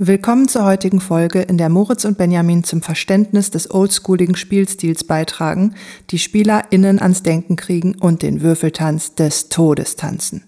Willkommen zur heutigen Folge, in der Moritz und Benjamin zum Verständnis des oldschooligen Spielstils beitragen, die SpielerInnen ans Denken kriegen und den Würfeltanz des Todes tanzen.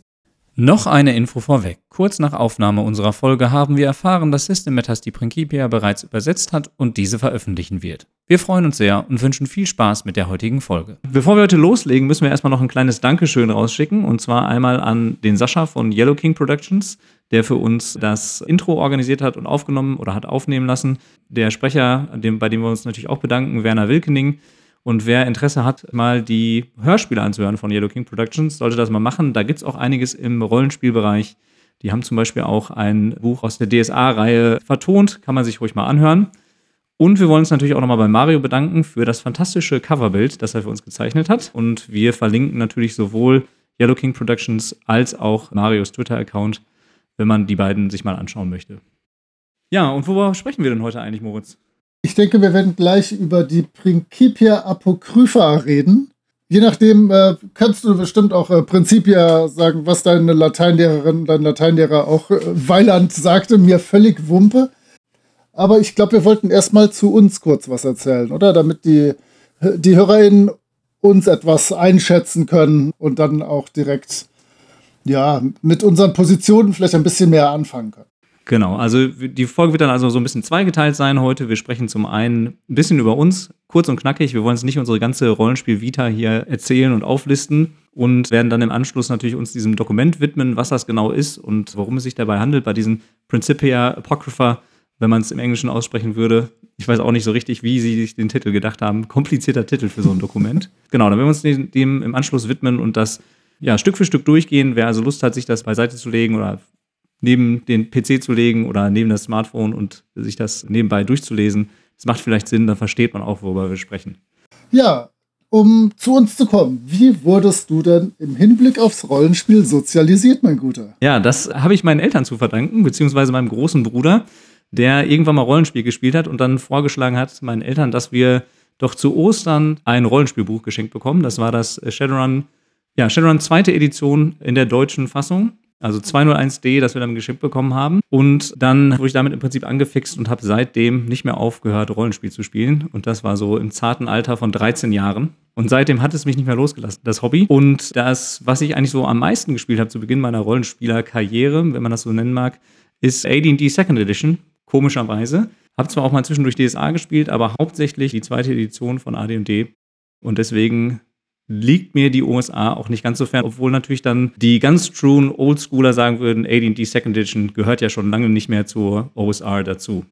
Noch eine Info vorweg. Kurz nach Aufnahme unserer Folge haben wir erfahren, dass Systematas die Principia bereits übersetzt hat und diese veröffentlichen wird. Wir freuen uns sehr und wünschen viel Spaß mit der heutigen Folge. Bevor wir heute loslegen, müssen wir erstmal noch ein kleines Dankeschön rausschicken und zwar einmal an den Sascha von Yellow King Productions, der für uns das Intro organisiert hat und aufgenommen oder hat aufnehmen lassen. Der Sprecher, bei dem wir uns natürlich auch bedanken, Werner Wilkening und wer Interesse hat, mal die Hörspiele anzuhören von Yellow King Productions, sollte das mal machen. Da gibt es auch einiges im Rollenspielbereich. Die haben zum Beispiel auch ein Buch aus der DSA-Reihe vertont, kann man sich ruhig mal anhören. Und wir wollen uns natürlich auch nochmal bei Mario bedanken für das fantastische Coverbild, das er für uns gezeichnet hat. Und wir verlinken natürlich sowohl Yellow King Productions als auch Marios Twitter-Account, wenn man die beiden sich mal anschauen möchte. Ja, und worüber sprechen wir denn heute eigentlich, Moritz? Ich denke, wir werden gleich über die Principia Apocrypha reden. Je nachdem äh, kannst du bestimmt auch äh, Principia sagen, was deine Lateinlehrerin, dein Lateinlehrer auch äh, Weiland sagte, mir völlig Wumpe. Aber ich glaube, wir wollten erstmal zu uns kurz was erzählen, oder? Damit die, die HörerInnen uns etwas einschätzen können und dann auch direkt ja, mit unseren Positionen vielleicht ein bisschen mehr anfangen können. Genau, also die Folge wird dann also so ein bisschen zweigeteilt sein heute. Wir sprechen zum einen ein bisschen über uns, kurz und knackig. Wir wollen uns nicht unsere ganze Rollenspiel-Vita hier erzählen und auflisten und werden dann im Anschluss natürlich uns diesem Dokument widmen, was das genau ist und worum es sich dabei handelt bei diesem Principia Apocrypha, wenn man es im Englischen aussprechen würde. Ich weiß auch nicht so richtig, wie sie sich den Titel gedacht haben. Komplizierter Titel für so ein Dokument. genau, dann werden wir uns dem im Anschluss widmen und das ja, Stück für Stück durchgehen. Wer also Lust hat, sich das beiseite zu legen oder neben den PC zu legen oder neben das Smartphone und sich das nebenbei durchzulesen. Das macht vielleicht Sinn, dann versteht man auch, worüber wir sprechen. Ja, um zu uns zu kommen, wie wurdest du denn im Hinblick aufs Rollenspiel sozialisiert, mein Guter? Ja, das habe ich meinen Eltern zu verdanken, beziehungsweise meinem großen Bruder, der irgendwann mal Rollenspiel gespielt hat und dann vorgeschlagen hat, meinen Eltern, dass wir doch zu Ostern ein Rollenspielbuch geschenkt bekommen. Das war das Shadowrun, ja, Shadowrun zweite Edition in der deutschen Fassung. Also 201D, das wir dann geschickt bekommen haben. Und dann wurde ich damit im Prinzip angefixt und habe seitdem nicht mehr aufgehört, Rollenspiel zu spielen. Und das war so im zarten Alter von 13 Jahren. Und seitdem hat es mich nicht mehr losgelassen, das Hobby. Und das, was ich eigentlich so am meisten gespielt habe zu Beginn meiner Rollenspielerkarriere, wenn man das so nennen mag, ist AD&D Second Edition, komischerweise. Habe zwar auch mal zwischendurch DSA gespielt, aber hauptsächlich die zweite Edition von AD&D. Und deswegen liegt mir die USA auch nicht ganz so fern, obwohl natürlich dann die ganz truen Oldschooler sagen würden, AD&D Second Edition gehört ja schon lange nicht mehr zur OSR dazu.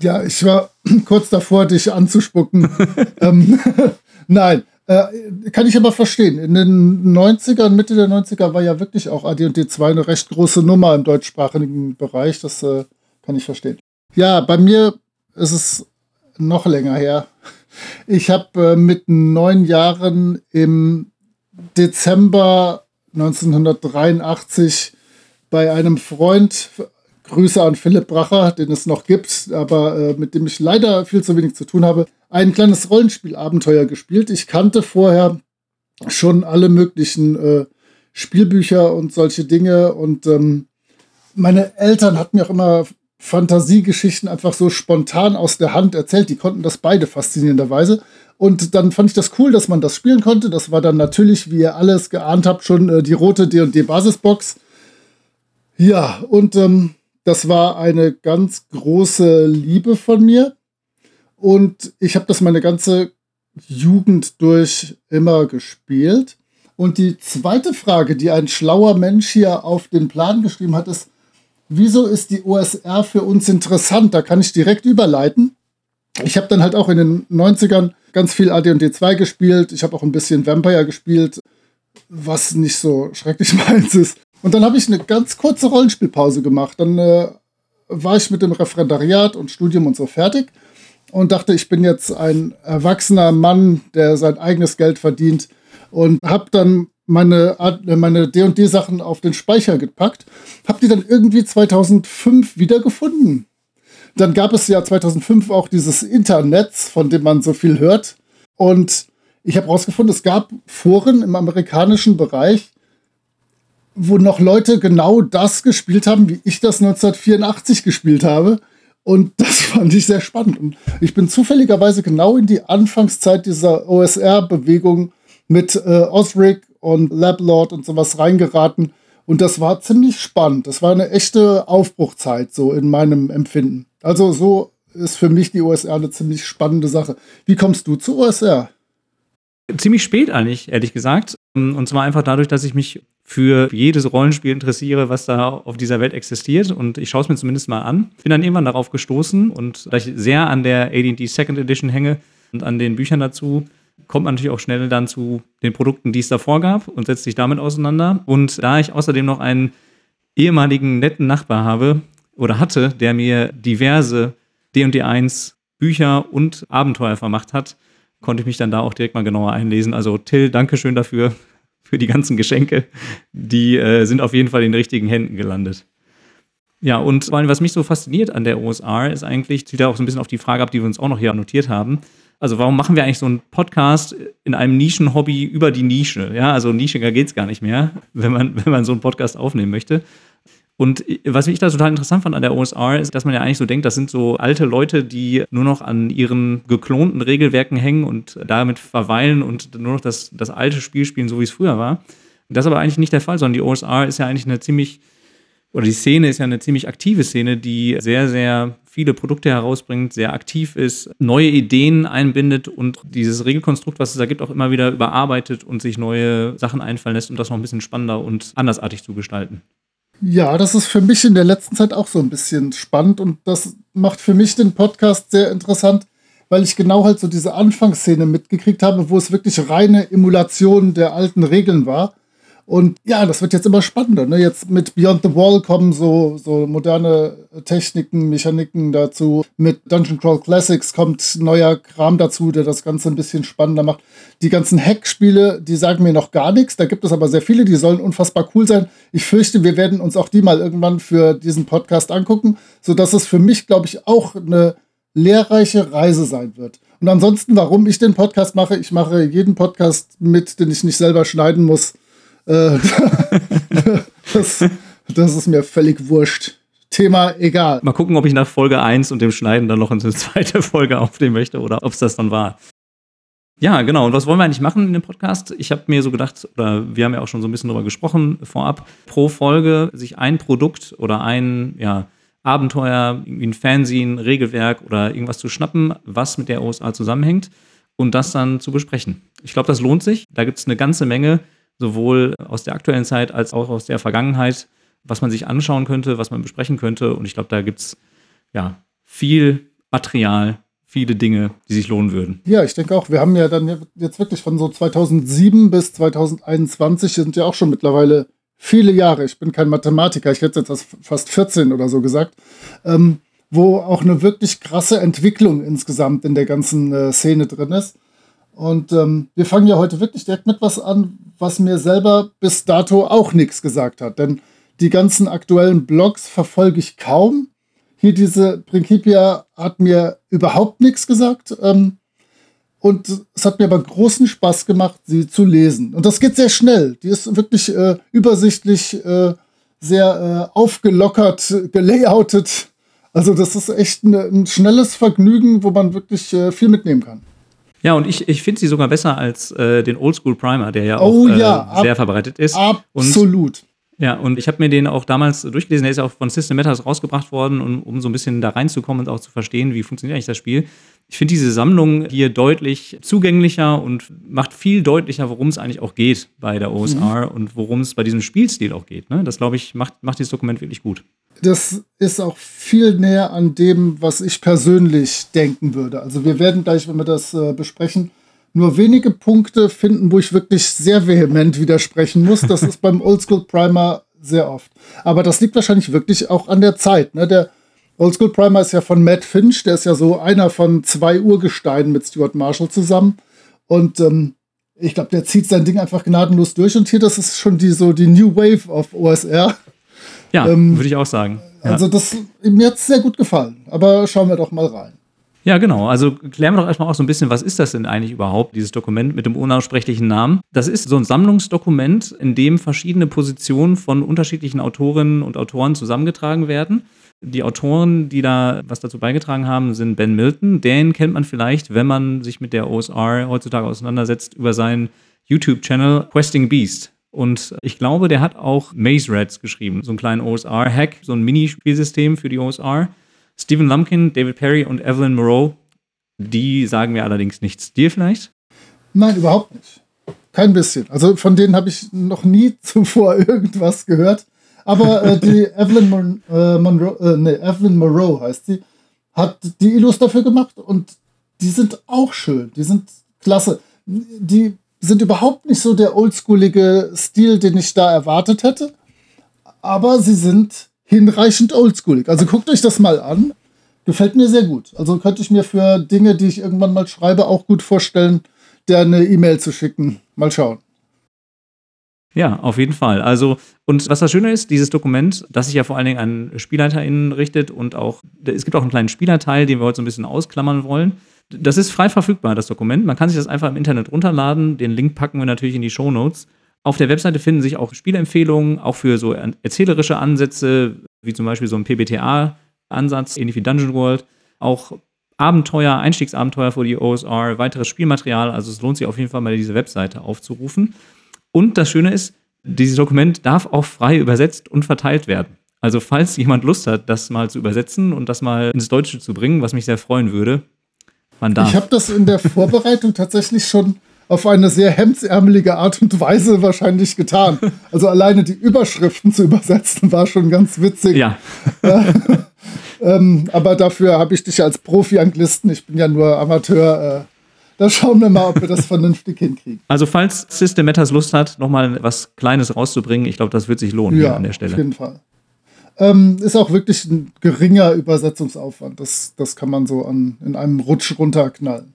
Ja, ich war kurz davor, dich anzuspucken. ähm, nein, äh, kann ich aber verstehen. In den 90ern, Mitte der 90er war ja wirklich auch AD&D 2 eine recht große Nummer im deutschsprachigen Bereich. Das äh, kann ich verstehen. Ja, bei mir ist es noch länger her. Ich habe äh, mit neun Jahren im Dezember 1983 bei einem Freund, Grüße an Philipp Bracher, den es noch gibt, aber äh, mit dem ich leider viel zu wenig zu tun habe, ein kleines Rollenspielabenteuer gespielt. Ich kannte vorher schon alle möglichen äh, Spielbücher und solche Dinge und ähm, meine Eltern hatten mir auch immer Fantasiegeschichten einfach so spontan aus der Hand erzählt. Die konnten das beide faszinierenderweise. Und dann fand ich das cool, dass man das spielen konnte. Das war dann natürlich, wie ihr alles geahnt habt, schon äh, die rote D&D-Basisbox. Ja, und ähm, das war eine ganz große Liebe von mir. Und ich habe das meine ganze Jugend durch immer gespielt. Und die zweite Frage, die ein schlauer Mensch hier auf den Plan geschrieben hat, ist, wieso ist die OSR für uns interessant? Da kann ich direkt überleiten. Ich habe dann halt auch in den 90ern ganz viel AD&D 2 gespielt. Ich habe auch ein bisschen Vampire gespielt, was nicht so schrecklich meins ist. Und dann habe ich eine ganz kurze Rollenspielpause gemacht. Dann äh, war ich mit dem Referendariat und Studium und so fertig und dachte, ich bin jetzt ein erwachsener Mann, der sein eigenes Geld verdient und habe dann meine meine D&D Sachen auf den Speicher gepackt, habe die dann irgendwie 2005 wiedergefunden. Dann gab es ja 2005 auch dieses Internet, von dem man so viel hört und ich habe herausgefunden, es gab Foren im amerikanischen Bereich, wo noch Leute genau das gespielt haben, wie ich das 1984 gespielt habe. Und das fand ich sehr spannend. Und ich bin zufälligerweise genau in die Anfangszeit dieser OSR-Bewegung mit äh, Osric und Lablord und sowas reingeraten. Und das war ziemlich spannend. Das war eine echte Aufbruchzeit, so in meinem Empfinden. Also so ist für mich die OSR eine ziemlich spannende Sache. Wie kommst du zu OSR? Ziemlich spät eigentlich, ehrlich gesagt. Und zwar einfach dadurch, dass ich mich für jedes Rollenspiel interessiere, was da auf dieser Welt existiert. Und ich schaue es mir zumindest mal an. Bin dann irgendwann darauf gestoßen und da ich sehr an der AD&D Second Edition hänge und an den Büchern dazu, kommt man natürlich auch schnell dann zu den Produkten, die es davor gab und setzt sich damit auseinander. Und da ich außerdem noch einen ehemaligen netten Nachbar habe oder hatte, der mir diverse D&D 1 Bücher und Abenteuer vermacht hat, konnte ich mich dann da auch direkt mal genauer einlesen. Also Till, danke schön dafür, für die ganzen Geschenke. Die äh, sind auf jeden Fall in den richtigen Händen gelandet. Ja, und vor allem, was mich so fasziniert an der OSR, ist eigentlich, zieht da auch so ein bisschen auf die Frage ab, die wir uns auch noch hier notiert haben. Also, warum machen wir eigentlich so einen Podcast in einem Nischenhobby über die Nische? Ja, also nischiger geht es gar nicht mehr, wenn man, wenn man so einen Podcast aufnehmen möchte. Und was ich da total interessant fand an der OSR, ist, dass man ja eigentlich so denkt, das sind so alte Leute, die nur noch an ihren geklonten Regelwerken hängen und damit verweilen und nur noch das, das alte Spiel spielen, so wie es früher war. Das ist aber eigentlich nicht der Fall, sondern die OSR ist ja eigentlich eine ziemlich, oder die Szene ist ja eine ziemlich aktive Szene, die sehr, sehr viele Produkte herausbringt, sehr aktiv ist, neue Ideen einbindet und dieses Regelkonstrukt, was es da gibt, auch immer wieder überarbeitet und sich neue Sachen einfallen lässt, um das noch ein bisschen spannender und andersartig zu gestalten. Ja, das ist für mich in der letzten Zeit auch so ein bisschen spannend und das macht für mich den Podcast sehr interessant, weil ich genau halt so diese Anfangsszene mitgekriegt habe, wo es wirklich reine Emulation der alten Regeln war und ja, das wird jetzt immer spannender. Ne? Jetzt mit Beyond the Wall kommen so, so moderne Techniken, Mechaniken dazu. Mit Dungeon Crawl Classics kommt neuer Kram dazu, der das Ganze ein bisschen spannender macht. Die ganzen Hack-Spiele, die sagen mir noch gar nichts. Da gibt es aber sehr viele, die sollen unfassbar cool sein. Ich fürchte, wir werden uns auch die mal irgendwann für diesen Podcast angucken, sodass es für mich, glaube ich, auch eine lehrreiche Reise sein wird. Und ansonsten, warum ich den Podcast mache, ich mache jeden Podcast mit, den ich nicht selber schneiden muss äh, das, das ist mir völlig wurscht. Thema egal. Mal gucken, ob ich nach Folge 1 und dem Schneiden dann noch eine zweite Folge aufnehmen möchte oder ob es das dann war. Ja, genau. Und was wollen wir eigentlich machen in dem Podcast? Ich habe mir so gedacht, oder wir haben ja auch schon so ein bisschen darüber gesprochen vorab, pro Folge sich ein Produkt oder ein ja, Abenteuer, irgendwie ein Fernsehen, Regelwerk oder irgendwas zu schnappen, was mit der OSA zusammenhängt und das dann zu besprechen. Ich glaube, das lohnt sich. Da gibt es eine ganze Menge sowohl aus der aktuellen Zeit als auch aus der Vergangenheit, was man sich anschauen könnte, was man besprechen könnte. Und ich glaube, da gibt es ja viel Material, viele Dinge, die sich lohnen würden. Ja, ich denke auch. Wir haben ja dann jetzt wirklich von so 2007 bis 2021 sind ja auch schon mittlerweile viele Jahre. Ich bin kein Mathematiker, ich hätte jetzt fast 14 oder so gesagt. Ähm, wo auch eine wirklich krasse Entwicklung insgesamt in der ganzen äh, Szene drin ist. Und ähm, wir fangen ja heute wirklich direkt mit was an, was mir selber bis dato auch nichts gesagt hat. Denn die ganzen aktuellen Blogs verfolge ich kaum. Hier diese Principia hat mir überhaupt nichts gesagt. Ähm, und es hat mir aber großen Spaß gemacht, sie zu lesen. Und das geht sehr schnell. Die ist wirklich äh, übersichtlich, äh, sehr äh, aufgelockert, gelayoutet. Also das ist echt ein, ein schnelles Vergnügen, wo man wirklich äh, viel mitnehmen kann. Ja, und ich, ich finde sie sogar besser als äh, den Oldschool Primer, der ja oh, auch ja, äh, sehr verbreitet ist. Absolut. Und, ja, und ich habe mir den auch damals durchgelesen. Der ist ja auch von System Matters rausgebracht worden, um, um so ein bisschen da reinzukommen und auch zu verstehen, wie funktioniert eigentlich das Spiel. Ich finde diese Sammlung hier deutlich zugänglicher und macht viel deutlicher, worum es eigentlich auch geht bei der OSR mhm. und worum es bei diesem Spielstil auch geht. Ne? Das, glaube ich, macht, macht dieses Dokument wirklich gut das ist auch viel näher an dem, was ich persönlich denken würde. Also wir werden gleich, wenn wir das äh, besprechen, nur wenige Punkte finden, wo ich wirklich sehr vehement widersprechen muss. Das ist beim Oldschool Primer sehr oft. Aber das liegt wahrscheinlich wirklich auch an der Zeit. Ne? Der Oldschool Primer ist ja von Matt Finch, der ist ja so einer von zwei Urgesteinen mit Stuart Marshall zusammen. Und ähm, ich glaube, der zieht sein Ding einfach gnadenlos durch. Und hier, das ist schon die so die New Wave of OSR. Ja, ähm, würde ich auch sagen. Ja. Also das, mir hat es sehr gut gefallen. Aber schauen wir doch mal rein. Ja, genau. Also klären wir doch erstmal auch so ein bisschen, was ist das denn eigentlich überhaupt, dieses Dokument mit dem unaussprechlichen Namen? Das ist so ein Sammlungsdokument, in dem verschiedene Positionen von unterschiedlichen Autorinnen und Autoren zusammengetragen werden. Die Autoren, die da was dazu beigetragen haben, sind Ben Milton. Den kennt man vielleicht, wenn man sich mit der OSR heutzutage auseinandersetzt, über seinen YouTube-Channel Questing Beast. Und ich glaube, der hat auch Maze Rats geschrieben, so einen kleinen OSR-Hack, so ein Minispielsystem für die OSR. Stephen Lumpkin, David Perry und Evelyn Moreau, die sagen mir allerdings nichts. Dir vielleicht? Nein, überhaupt nicht. Kein bisschen. Also von denen habe ich noch nie zuvor irgendwas gehört. Aber äh, die Evelyn, Mon äh, Monroe, äh, nee, Evelyn Moreau heißt sie, hat die Illus dafür gemacht und die sind auch schön. Die sind klasse. Die sind überhaupt nicht so der oldschoolige Stil, den ich da erwartet hätte. Aber sie sind hinreichend oldschoolig. Also guckt euch das mal an. Gefällt mir sehr gut. Also könnte ich mir für Dinge, die ich irgendwann mal schreibe, auch gut vorstellen, der eine E-Mail zu schicken. Mal schauen. Ja, auf jeden Fall. Also, und was das Schöne ist, dieses Dokument, das sich ja vor allen Dingen an SpielerInnen richtet und auch, es gibt auch einen kleinen Spielerteil, den wir heute so ein bisschen ausklammern wollen. Das ist frei verfügbar, das Dokument. Man kann sich das einfach im Internet runterladen. Den Link packen wir natürlich in die Show Notes. Auf der Webseite finden sich auch Spielempfehlungen, auch für so erzählerische Ansätze, wie zum Beispiel so ein PBTA-Ansatz, ähnlich wie Dungeon World. Auch Abenteuer, Einstiegsabenteuer für die OSR, weiteres Spielmaterial. Also es lohnt sich auf jeden Fall mal diese Webseite aufzurufen. Und das Schöne ist, dieses Dokument darf auch frei übersetzt und verteilt werden. Also falls jemand Lust hat, das mal zu übersetzen und das mal ins Deutsche zu bringen, was mich sehr freuen würde, man darf. Ich habe das in der Vorbereitung tatsächlich schon auf eine sehr hemdsärmelige Art und Weise wahrscheinlich getan. Also alleine die Überschriften zu übersetzen war schon ganz witzig. Ja. ähm, aber dafür habe ich dich als Profi-Anglisten, ich bin ja nur Amateur, äh, da schauen wir mal, ob wir das vernünftig hinkriegen. Also falls System Matters Lust hat, nochmal was Kleines rauszubringen, ich glaube, das wird sich lohnen ja, an der Stelle. auf jeden Fall. Ähm, ist auch wirklich ein geringer Übersetzungsaufwand. Das, das kann man so an, in einem Rutsch runterknallen.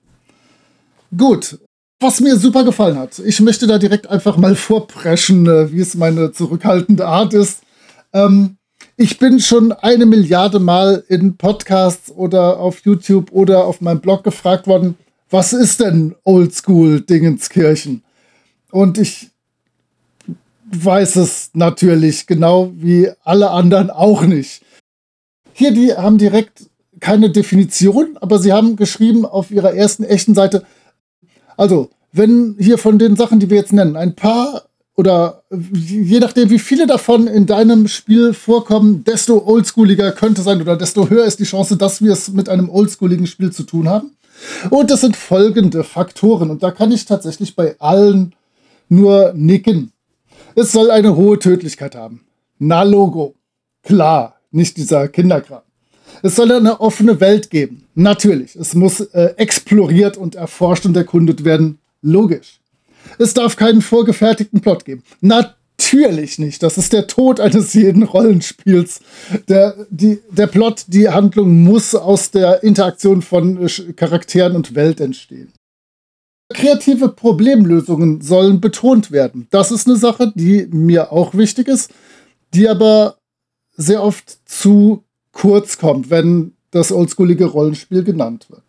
Gut, was mir super gefallen hat. Ich möchte da direkt einfach mal vorpreschen, äh, wie es meine zurückhaltende Art ist. Ähm, ich bin schon eine Milliarde Mal in Podcasts oder auf YouTube oder auf meinem Blog gefragt worden, was ist denn Oldschool Dingenskirchen? Und ich weiß es natürlich genau wie alle anderen auch nicht. Hier, die haben direkt keine Definition, aber sie haben geschrieben auf ihrer ersten echten Seite, also, wenn hier von den Sachen, die wir jetzt nennen, ein paar oder je nachdem, wie viele davon in deinem Spiel vorkommen, desto oldschooliger könnte sein oder desto höher ist die Chance, dass wir es mit einem oldschooligen Spiel zu tun haben. Und das sind folgende Faktoren. Und da kann ich tatsächlich bei allen nur nicken. Es soll eine hohe Tödlichkeit haben. Na, Logo. Klar, nicht dieser Kinderkram. Es soll eine offene Welt geben. Natürlich. Es muss äh, exploriert und erforscht und erkundet werden. Logisch. Es darf keinen vorgefertigten Plot geben. Natürlich nicht. Das ist der Tod eines jeden Rollenspiels. Der, die, der Plot, die Handlung muss aus der Interaktion von äh, Charakteren und Welt entstehen. Kreative Problemlösungen sollen betont werden. Das ist eine Sache, die mir auch wichtig ist, die aber sehr oft zu kurz kommt, wenn das oldschoolige Rollenspiel genannt wird.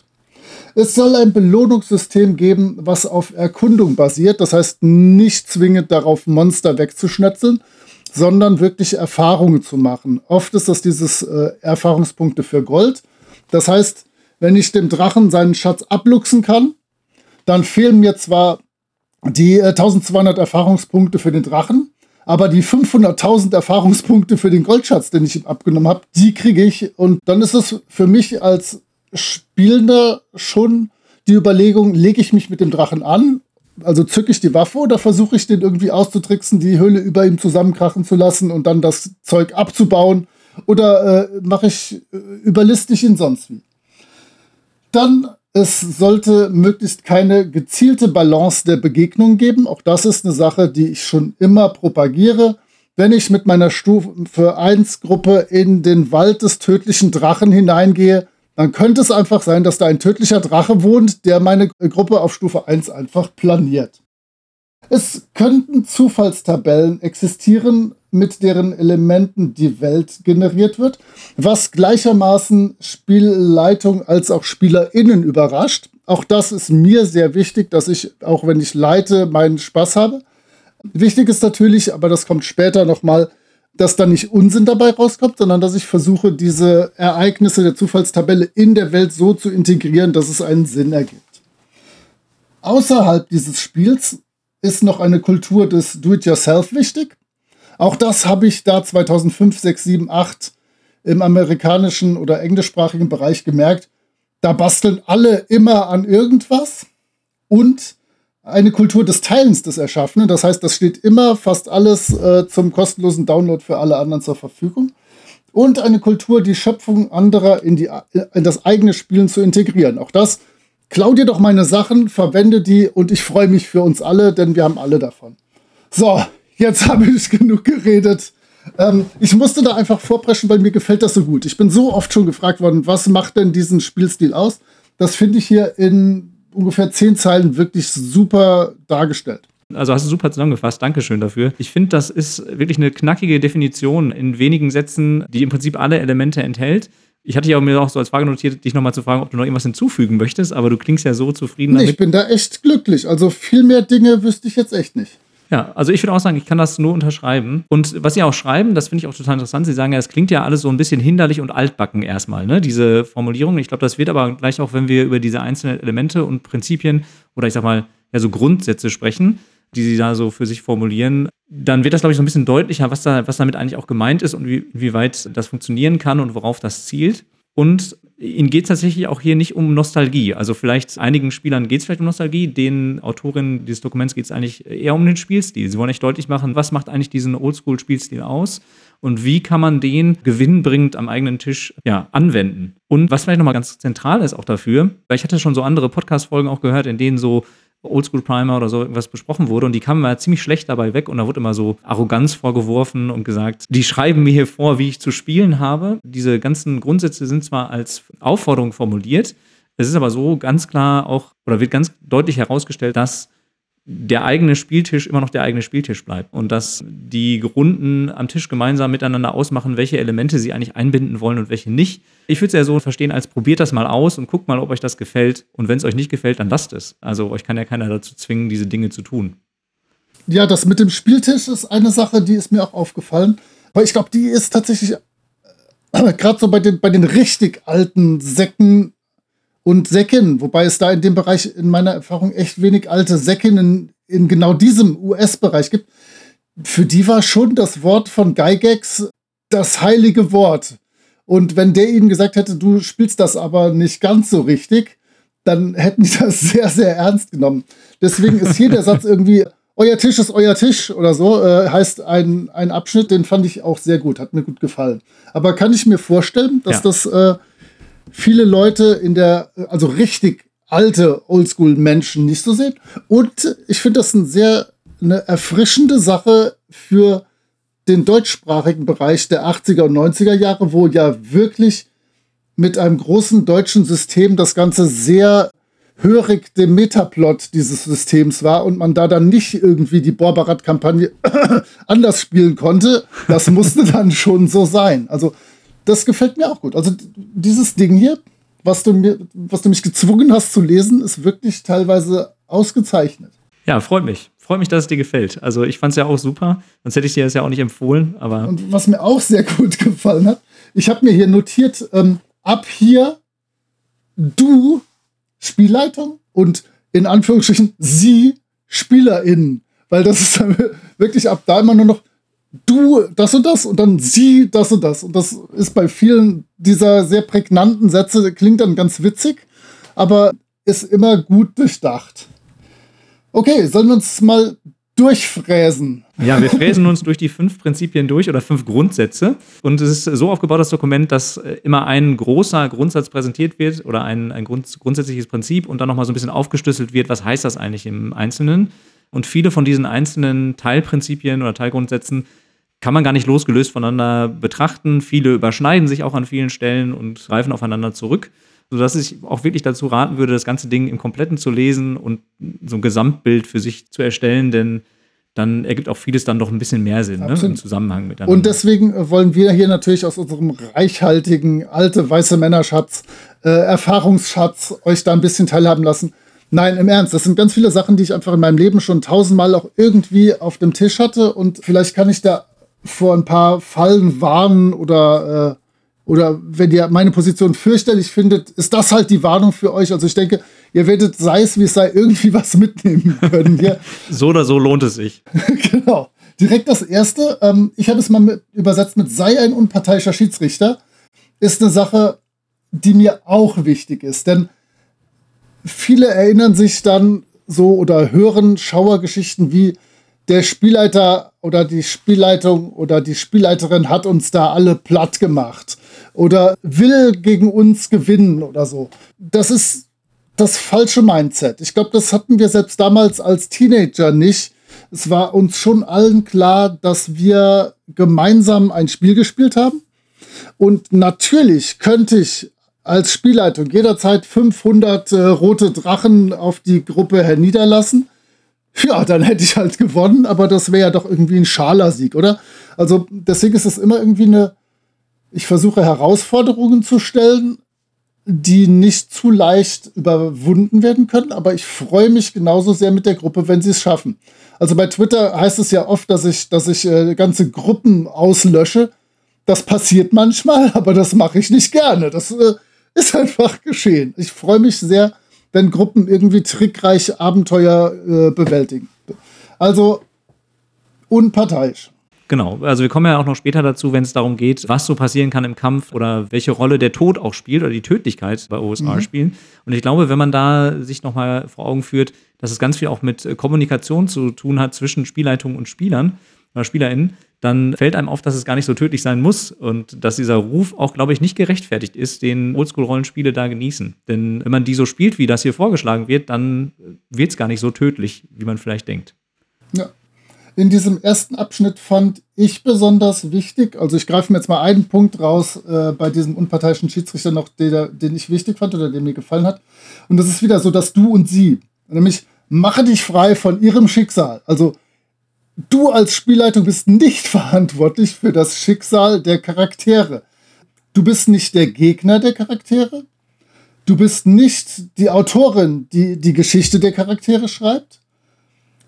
Es soll ein Belohnungssystem geben, was auf Erkundung basiert. Das heißt, nicht zwingend darauf, Monster wegzuschnetzeln, sondern wirklich Erfahrungen zu machen. Oft ist das dieses äh, Erfahrungspunkte für Gold. Das heißt, wenn ich dem Drachen seinen Schatz abluchsen kann, dann fehlen mir zwar die äh, 1200 Erfahrungspunkte für den Drachen, aber die 500.000 Erfahrungspunkte für den Goldschatz, den ich ihm abgenommen habe, die kriege ich. Und dann ist es für mich als Spielender schon die Überlegung, lege ich mich mit dem Drachen an, also zücke ich die Waffe oder versuche ich den irgendwie auszutricksen, die Höhle über ihm zusammenkrachen zu lassen und dann das Zeug abzubauen oder äh, mache ich, äh, überliste ich ihn sonst wie. Dann es sollte möglichst keine gezielte Balance der Begegnung geben. Auch das ist eine Sache, die ich schon immer propagiere. wenn ich mit meiner Stufe 1 Gruppe in den Wald des tödlichen Drachen hineingehe, dann könnte es einfach sein, dass da ein tödlicher Drache wohnt, der meine Gruppe auf Stufe 1 einfach planiert. Es könnten Zufallstabellen existieren, mit deren Elementen die Welt generiert wird, was gleichermaßen Spielleitung als auch SpielerInnen überrascht. Auch das ist mir sehr wichtig, dass ich, auch wenn ich leite, meinen Spaß habe. Wichtig ist natürlich, aber das kommt später nochmal, dass da nicht Unsinn dabei rauskommt, sondern dass ich versuche, diese Ereignisse der Zufallstabelle in der Welt so zu integrieren, dass es einen Sinn ergibt. Außerhalb dieses Spiels ist noch eine Kultur des Do-it-yourself wichtig. Auch das habe ich da 2005, 6, 7, 8 im amerikanischen oder englischsprachigen Bereich gemerkt. Da basteln alle immer an irgendwas und eine Kultur des Teilens des Erschaffenen. Das heißt, das steht immer fast alles äh, zum kostenlosen Download für alle anderen zur Verfügung. Und eine Kultur, die Schöpfung anderer in, die, in das eigene Spielen zu integrieren. Auch das klau dir doch meine Sachen, verwende die und ich freue mich für uns alle, denn wir haben alle davon. So, jetzt habe ich genug geredet. Ähm, ich musste da einfach vorpreschen, weil mir gefällt das so gut. Ich bin so oft schon gefragt worden, was macht denn diesen Spielstil aus? Das finde ich hier in ungefähr zehn Zeilen wirklich super dargestellt. Also hast du super zusammengefasst. Dankeschön dafür. Ich finde, das ist wirklich eine knackige Definition in wenigen Sätzen, die im Prinzip alle Elemente enthält. Ich hatte ja mir auch so als Frage notiert, dich nochmal zu fragen, ob du noch irgendwas hinzufügen möchtest, aber du klingst ja so zufrieden. Nee, ich bin da echt glücklich. Also viel mehr Dinge wüsste ich jetzt echt nicht. Ja, also ich würde auch sagen, ich kann das nur unterschreiben. Und was Sie auch schreiben, das finde ich auch total interessant. Sie sagen ja, es klingt ja alles so ein bisschen hinderlich und altbacken erstmal, ne? Diese Formulierung. Ich glaube, das wird aber gleich auch, wenn wir über diese einzelnen Elemente und Prinzipien oder ich sag mal, ja, so Grundsätze sprechen, die Sie da so für sich formulieren, dann wird das, glaube ich, so ein bisschen deutlicher, was, da, was damit eigentlich auch gemeint ist und wie, wie weit das funktionieren kann und worauf das zielt. Und Ihnen geht es tatsächlich auch hier nicht um Nostalgie. Also vielleicht einigen Spielern geht es vielleicht um Nostalgie, den Autorinnen dieses Dokuments geht es eigentlich eher um den Spielstil. Sie wollen echt deutlich machen, was macht eigentlich diesen Oldschool-Spielstil aus und wie kann man den gewinnbringend am eigenen Tisch ja, anwenden. Und was vielleicht nochmal ganz zentral ist auch dafür, weil ich hatte schon so andere Podcast-Folgen auch gehört, in denen so Oldschool Primer oder so irgendwas besprochen wurde und die kamen mal ziemlich schlecht dabei weg und da wurde immer so Arroganz vorgeworfen und gesagt, die schreiben mir hier vor, wie ich zu spielen habe. Diese ganzen Grundsätze sind zwar als Aufforderung formuliert, es ist aber so ganz klar auch oder wird ganz deutlich herausgestellt, dass der eigene Spieltisch immer noch der eigene Spieltisch bleibt und dass die Runden am Tisch gemeinsam miteinander ausmachen, welche Elemente sie eigentlich einbinden wollen und welche nicht. Ich würde es ja so verstehen, als probiert das mal aus und guckt mal, ob euch das gefällt. Und wenn es euch nicht gefällt, dann lasst es. Also euch kann ja keiner dazu zwingen, diese Dinge zu tun. Ja, das mit dem Spieltisch ist eine Sache, die ist mir auch aufgefallen. Aber ich glaube, die ist tatsächlich äh, gerade so bei den, bei den richtig alten Säcken und Säcken, wobei es da in dem Bereich in meiner Erfahrung echt wenig alte Säcken in, in genau diesem US-Bereich gibt. Für die war schon das Wort von Gygax das heilige Wort. Und wenn der ihnen gesagt hätte, du spielst das aber nicht ganz so richtig, dann hätten die das sehr, sehr ernst genommen. Deswegen ist hier der Satz irgendwie, euer Tisch ist euer Tisch oder so, äh, heißt ein, ein Abschnitt, den fand ich auch sehr gut, hat mir gut gefallen. Aber kann ich mir vorstellen, dass ja. das äh, viele Leute in der, also richtig alte Oldschool-Menschen nicht so sehen. Und ich finde das ein sehr eine erfrischende Sache für den deutschsprachigen Bereich der 80er und 90er Jahre, wo ja wirklich mit einem großen deutschen System das Ganze sehr hörig dem Metaplot dieses Systems war und man da dann nicht irgendwie die Borbarat-Kampagne anders spielen konnte. Das musste dann schon so sein. Also das gefällt mir auch gut. Also dieses Ding hier, was du, mir, was du mich gezwungen hast zu lesen, ist wirklich teilweise ausgezeichnet. Ja, freut mich. Freut mich, dass es dir gefällt. Also ich fand es ja auch super. Sonst hätte ich dir das ja auch nicht empfohlen. Aber Und was mir auch sehr gut gefallen hat, ich habe mir hier notiert, ähm, ab hier du Spielleitung und in Anführungsstrichen sie SpielerInnen. Weil das ist dann wirklich ab da immer nur noch du das und das und dann sie das und das. Und das ist bei vielen dieser sehr prägnanten Sätze, klingt dann ganz witzig, aber ist immer gut durchdacht. Okay, sollen wir uns mal durchfräsen. Ja, wir fräsen uns durch die fünf Prinzipien durch oder fünf Grundsätze. Und es ist so aufgebaut, das Dokument, dass äh, immer ein großer Grundsatz präsentiert wird oder ein, ein Grund, grundsätzliches Prinzip und dann nochmal so ein bisschen aufgeschlüsselt wird, was heißt das eigentlich im Einzelnen. Und viele von diesen einzelnen Teilprinzipien oder Teilgrundsätzen kann man gar nicht losgelöst voneinander betrachten. Viele überschneiden sich auch an vielen Stellen und greifen aufeinander zurück, sodass ich auch wirklich dazu raten würde, das ganze Ding im Kompletten zu lesen und so ein Gesamtbild für sich zu erstellen, denn dann ergibt auch vieles dann doch ein bisschen mehr Sinn ne, im Zusammenhang miteinander. Und deswegen wollen wir hier natürlich aus unserem reichhaltigen alte weiße Männerschatz, äh, Erfahrungsschatz euch da ein bisschen teilhaben lassen. Nein, im Ernst, das sind ganz viele Sachen, die ich einfach in meinem Leben schon tausendmal auch irgendwie auf dem Tisch hatte und vielleicht kann ich da vor ein paar Fallen warnen oder, äh, oder wenn ihr meine Position fürchterlich findet, ist das halt die Warnung für euch. Also ich denke, ihr werdet, sei es wie es sei, irgendwie was mitnehmen können hier. so oder so lohnt es sich. genau. Direkt das erste, ähm, ich habe es mal mit, übersetzt mit sei ein unparteiischer Schiedsrichter, ist eine Sache, die mir auch wichtig ist. Denn viele erinnern sich dann so oder hören Schauergeschichten wie der Spielleiter oder die Spielleitung oder die Spielleiterin hat uns da alle platt gemacht oder will gegen uns gewinnen oder so. Das ist das falsche Mindset. Ich glaube, das hatten wir selbst damals als Teenager nicht. Es war uns schon allen klar, dass wir gemeinsam ein Spiel gespielt haben. Und natürlich könnte ich als Spielleitung jederzeit 500 äh, rote Drachen auf die Gruppe herniederlassen. Ja, dann hätte ich halt gewonnen, aber das wäre ja doch irgendwie ein schaler Sieg, oder? Also deswegen ist es immer irgendwie eine, ich versuche Herausforderungen zu stellen, die nicht zu leicht überwunden werden können, aber ich freue mich genauso sehr mit der Gruppe, wenn sie es schaffen. Also bei Twitter heißt es ja oft, dass ich, dass ich äh, ganze Gruppen auslösche. Das passiert manchmal, aber das mache ich nicht gerne. Das äh, ist einfach geschehen. Ich freue mich sehr, wenn Gruppen irgendwie trickreich Abenteuer äh, bewältigen. Also unparteiisch. Genau, also wir kommen ja auch noch später dazu, wenn es darum geht, was so passieren kann im Kampf oder welche Rolle der Tod auch spielt oder die Tödlichkeit bei OSR mhm. spielen. Und ich glaube, wenn man da sich nochmal vor Augen führt, dass es ganz viel auch mit Kommunikation zu tun hat zwischen Spielleitung und Spielern oder SpielerInnen, dann fällt einem auf, dass es gar nicht so tödlich sein muss und dass dieser Ruf auch, glaube ich, nicht gerechtfertigt ist, den Oldschool-Rollenspiele da genießen. Denn wenn man die so spielt, wie das hier vorgeschlagen wird, dann wird es gar nicht so tödlich, wie man vielleicht denkt. Ja. In diesem ersten Abschnitt fand ich besonders wichtig, also ich greife mir jetzt mal einen Punkt raus äh, bei diesem unparteiischen Schiedsrichter noch, den, den ich wichtig fand oder der mir gefallen hat. Und das ist wieder so, dass du und sie, nämlich mache dich frei von ihrem Schicksal. Also Du als Spielleitung bist nicht verantwortlich für das Schicksal der Charaktere. Du bist nicht der Gegner der Charaktere. Du bist nicht die Autorin, die die Geschichte der Charaktere schreibt,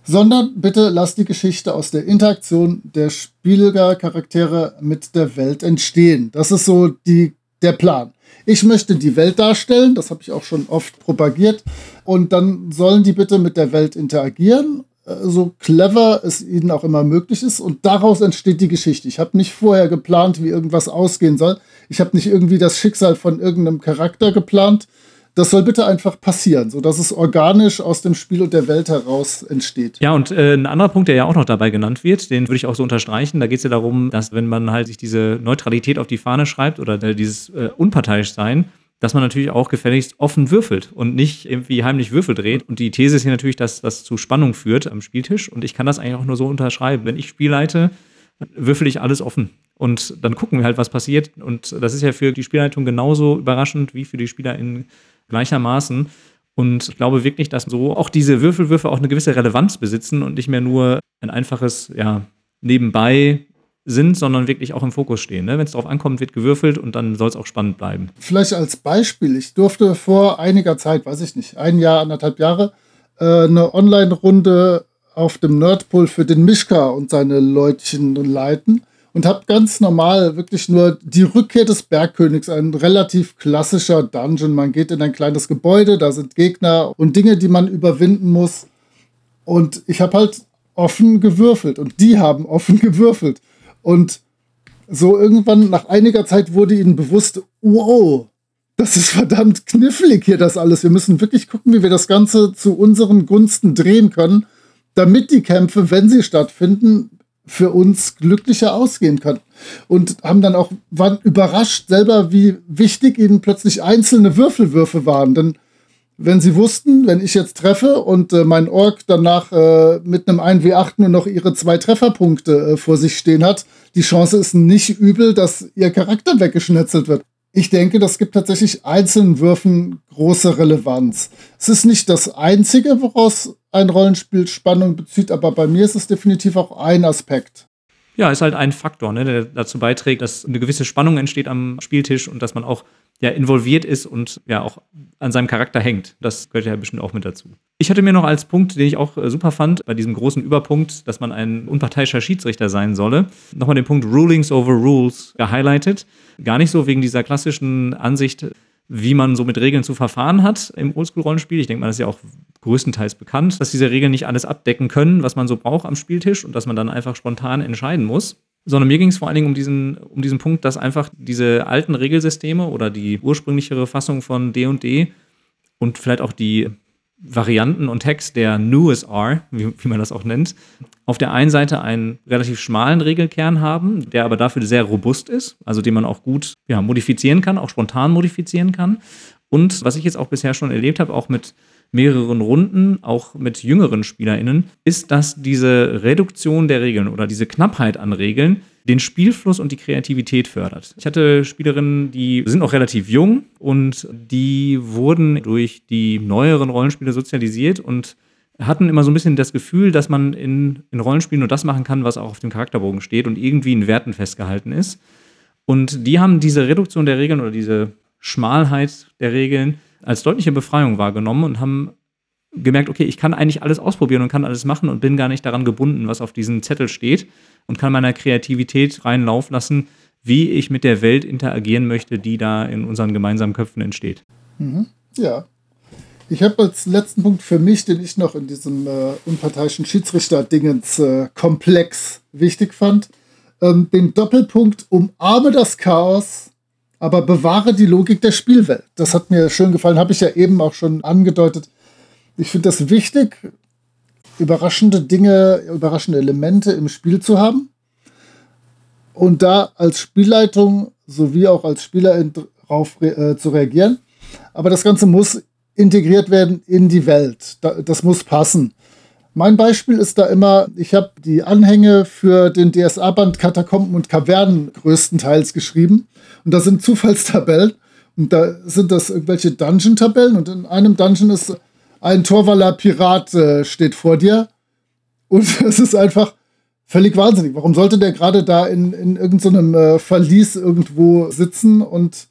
sondern bitte lass die Geschichte aus der Interaktion der Spielercharaktere mit der Welt entstehen. Das ist so die, der Plan. Ich möchte die Welt darstellen, das habe ich auch schon oft propagiert, und dann sollen die bitte mit der Welt interagieren so clever es ihnen auch immer möglich ist. Und daraus entsteht die Geschichte. Ich habe nicht vorher geplant, wie irgendwas ausgehen soll. Ich habe nicht irgendwie das Schicksal von irgendeinem Charakter geplant. Das soll bitte einfach passieren, sodass es organisch aus dem Spiel und der Welt heraus entsteht. Ja, und äh, ein anderer Punkt, der ja auch noch dabei genannt wird, den würde ich auch so unterstreichen. Da geht es ja darum, dass wenn man halt sich diese Neutralität auf die Fahne schreibt oder äh, dieses äh, unparteiisch sein, dass man natürlich auch gefälligst offen würfelt und nicht irgendwie heimlich Würfel dreht. Und die These ist hier natürlich, dass das zu Spannung führt am Spieltisch. Und ich kann das eigentlich auch nur so unterschreiben. Wenn ich spielleite, würfel ich alles offen. Und dann gucken wir halt, was passiert. Und das ist ja für die Spielleitung genauso überraschend wie für die Spieler in gleichermaßen. Und ich glaube wirklich, dass so auch diese Würfelwürfe auch eine gewisse Relevanz besitzen und nicht mehr nur ein einfaches, ja, nebenbei sind, sondern wirklich auch im Fokus stehen. Ne? Wenn es darauf ankommt, wird gewürfelt und dann soll es auch spannend bleiben. Vielleicht als Beispiel, ich durfte vor einiger Zeit, weiß ich nicht, ein Jahr, anderthalb Jahre, äh, eine Online-Runde auf dem Nerdpool für den Mischka und seine Leutchen leiten und habe ganz normal wirklich nur die Rückkehr des Bergkönigs, ein relativ klassischer Dungeon. Man geht in ein kleines Gebäude, da sind Gegner und Dinge, die man überwinden muss. Und ich habe halt offen gewürfelt und die haben offen gewürfelt. Und so irgendwann nach einiger Zeit wurde ihnen bewusst, wow, das ist verdammt knifflig hier das alles. Wir müssen wirklich gucken, wie wir das Ganze zu unseren Gunsten drehen können, damit die Kämpfe, wenn sie stattfinden, für uns glücklicher ausgehen können. Und haben dann auch, waren überrascht selber, wie wichtig ihnen plötzlich einzelne Würfelwürfe waren. Denn wenn sie wussten, wenn ich jetzt treffe und äh, mein Ork danach äh, mit einem 1W8 nur noch ihre zwei Trefferpunkte äh, vor sich stehen hat, die Chance ist nicht übel, dass ihr Charakter weggeschnetzelt wird. Ich denke, das gibt tatsächlich einzelnen Würfen große Relevanz. Es ist nicht das Einzige, woraus ein Rollenspiel Spannung bezieht, aber bei mir ist es definitiv auch ein Aspekt. Ja, ist halt ein Faktor, ne, der dazu beiträgt, dass eine gewisse Spannung entsteht am Spieltisch und dass man auch ja, involviert ist und ja auch an seinem Charakter hängt. Das gehört ja bestimmt auch mit dazu. Ich hatte mir noch als Punkt, den ich auch äh, super fand, bei diesem großen Überpunkt, dass man ein unparteiischer Schiedsrichter sein solle, nochmal den Punkt Rulings over Rules gehighlightet. Gar nicht so wegen dieser klassischen Ansicht, wie man so mit Regeln zu verfahren hat im Oldschool-Rollenspiel. Ich denke mal, das ist ja auch größtenteils bekannt, dass diese Regeln nicht alles abdecken können, was man so braucht am Spieltisch und dass man dann einfach spontan entscheiden muss sondern mir ging es vor allen Dingen um diesen, um diesen Punkt, dass einfach diese alten Regelsysteme oder die ursprünglichere Fassung von D&D &D und vielleicht auch die Varianten und Text der NewSR, wie, wie man das auch nennt, auf der einen Seite einen relativ schmalen Regelkern haben, der aber dafür sehr robust ist, also den man auch gut ja, modifizieren kann, auch spontan modifizieren kann. Und was ich jetzt auch bisher schon erlebt habe, auch mit mehreren Runden, auch mit jüngeren SpielerInnen, ist, dass diese Reduktion der Regeln oder diese Knappheit an Regeln den Spielfluss und die Kreativität fördert. Ich hatte Spielerinnen, die sind auch relativ jung und die wurden durch die neueren Rollenspiele sozialisiert und hatten immer so ein bisschen das Gefühl, dass man in, in Rollenspielen nur das machen kann, was auch auf dem Charakterbogen steht und irgendwie in Werten festgehalten ist. Und die haben diese Reduktion der Regeln oder diese Schmalheit der Regeln als deutliche Befreiung wahrgenommen und haben gemerkt, okay, ich kann eigentlich alles ausprobieren und kann alles machen und bin gar nicht daran gebunden, was auf diesem Zettel steht und kann meiner Kreativität freien Lauf lassen, wie ich mit der Welt interagieren möchte, die da in unseren gemeinsamen Köpfen entsteht. Mhm. Ja. Ich habe als letzten Punkt für mich, den ich noch in diesem äh, unparteiischen Schiedsrichter-Dingens äh, komplex wichtig fand, ähm, den Doppelpunkt umarme das Chaos, aber bewahre die Logik der Spielwelt. Das hat mir schön gefallen, habe ich ja eben auch schon angedeutet. Ich finde das wichtig, überraschende Dinge, überraschende Elemente im Spiel zu haben und da als Spielleitung sowie auch als Spieler darauf äh, zu reagieren. Aber das Ganze muss integriert werden in die Welt. das muss passen. Mein Beispiel ist da immer, ich habe die Anhänge für den DSA-Band Katakomben und Kavernen größtenteils geschrieben. Und da sind Zufallstabellen. Und da sind das irgendwelche Dungeon-Tabellen. Und in einem Dungeon ist ein Torwaller Pirat äh, steht vor dir. Und es ist einfach völlig wahnsinnig. Warum sollte der gerade da in, in irgendeinem äh, Verlies irgendwo sitzen? Und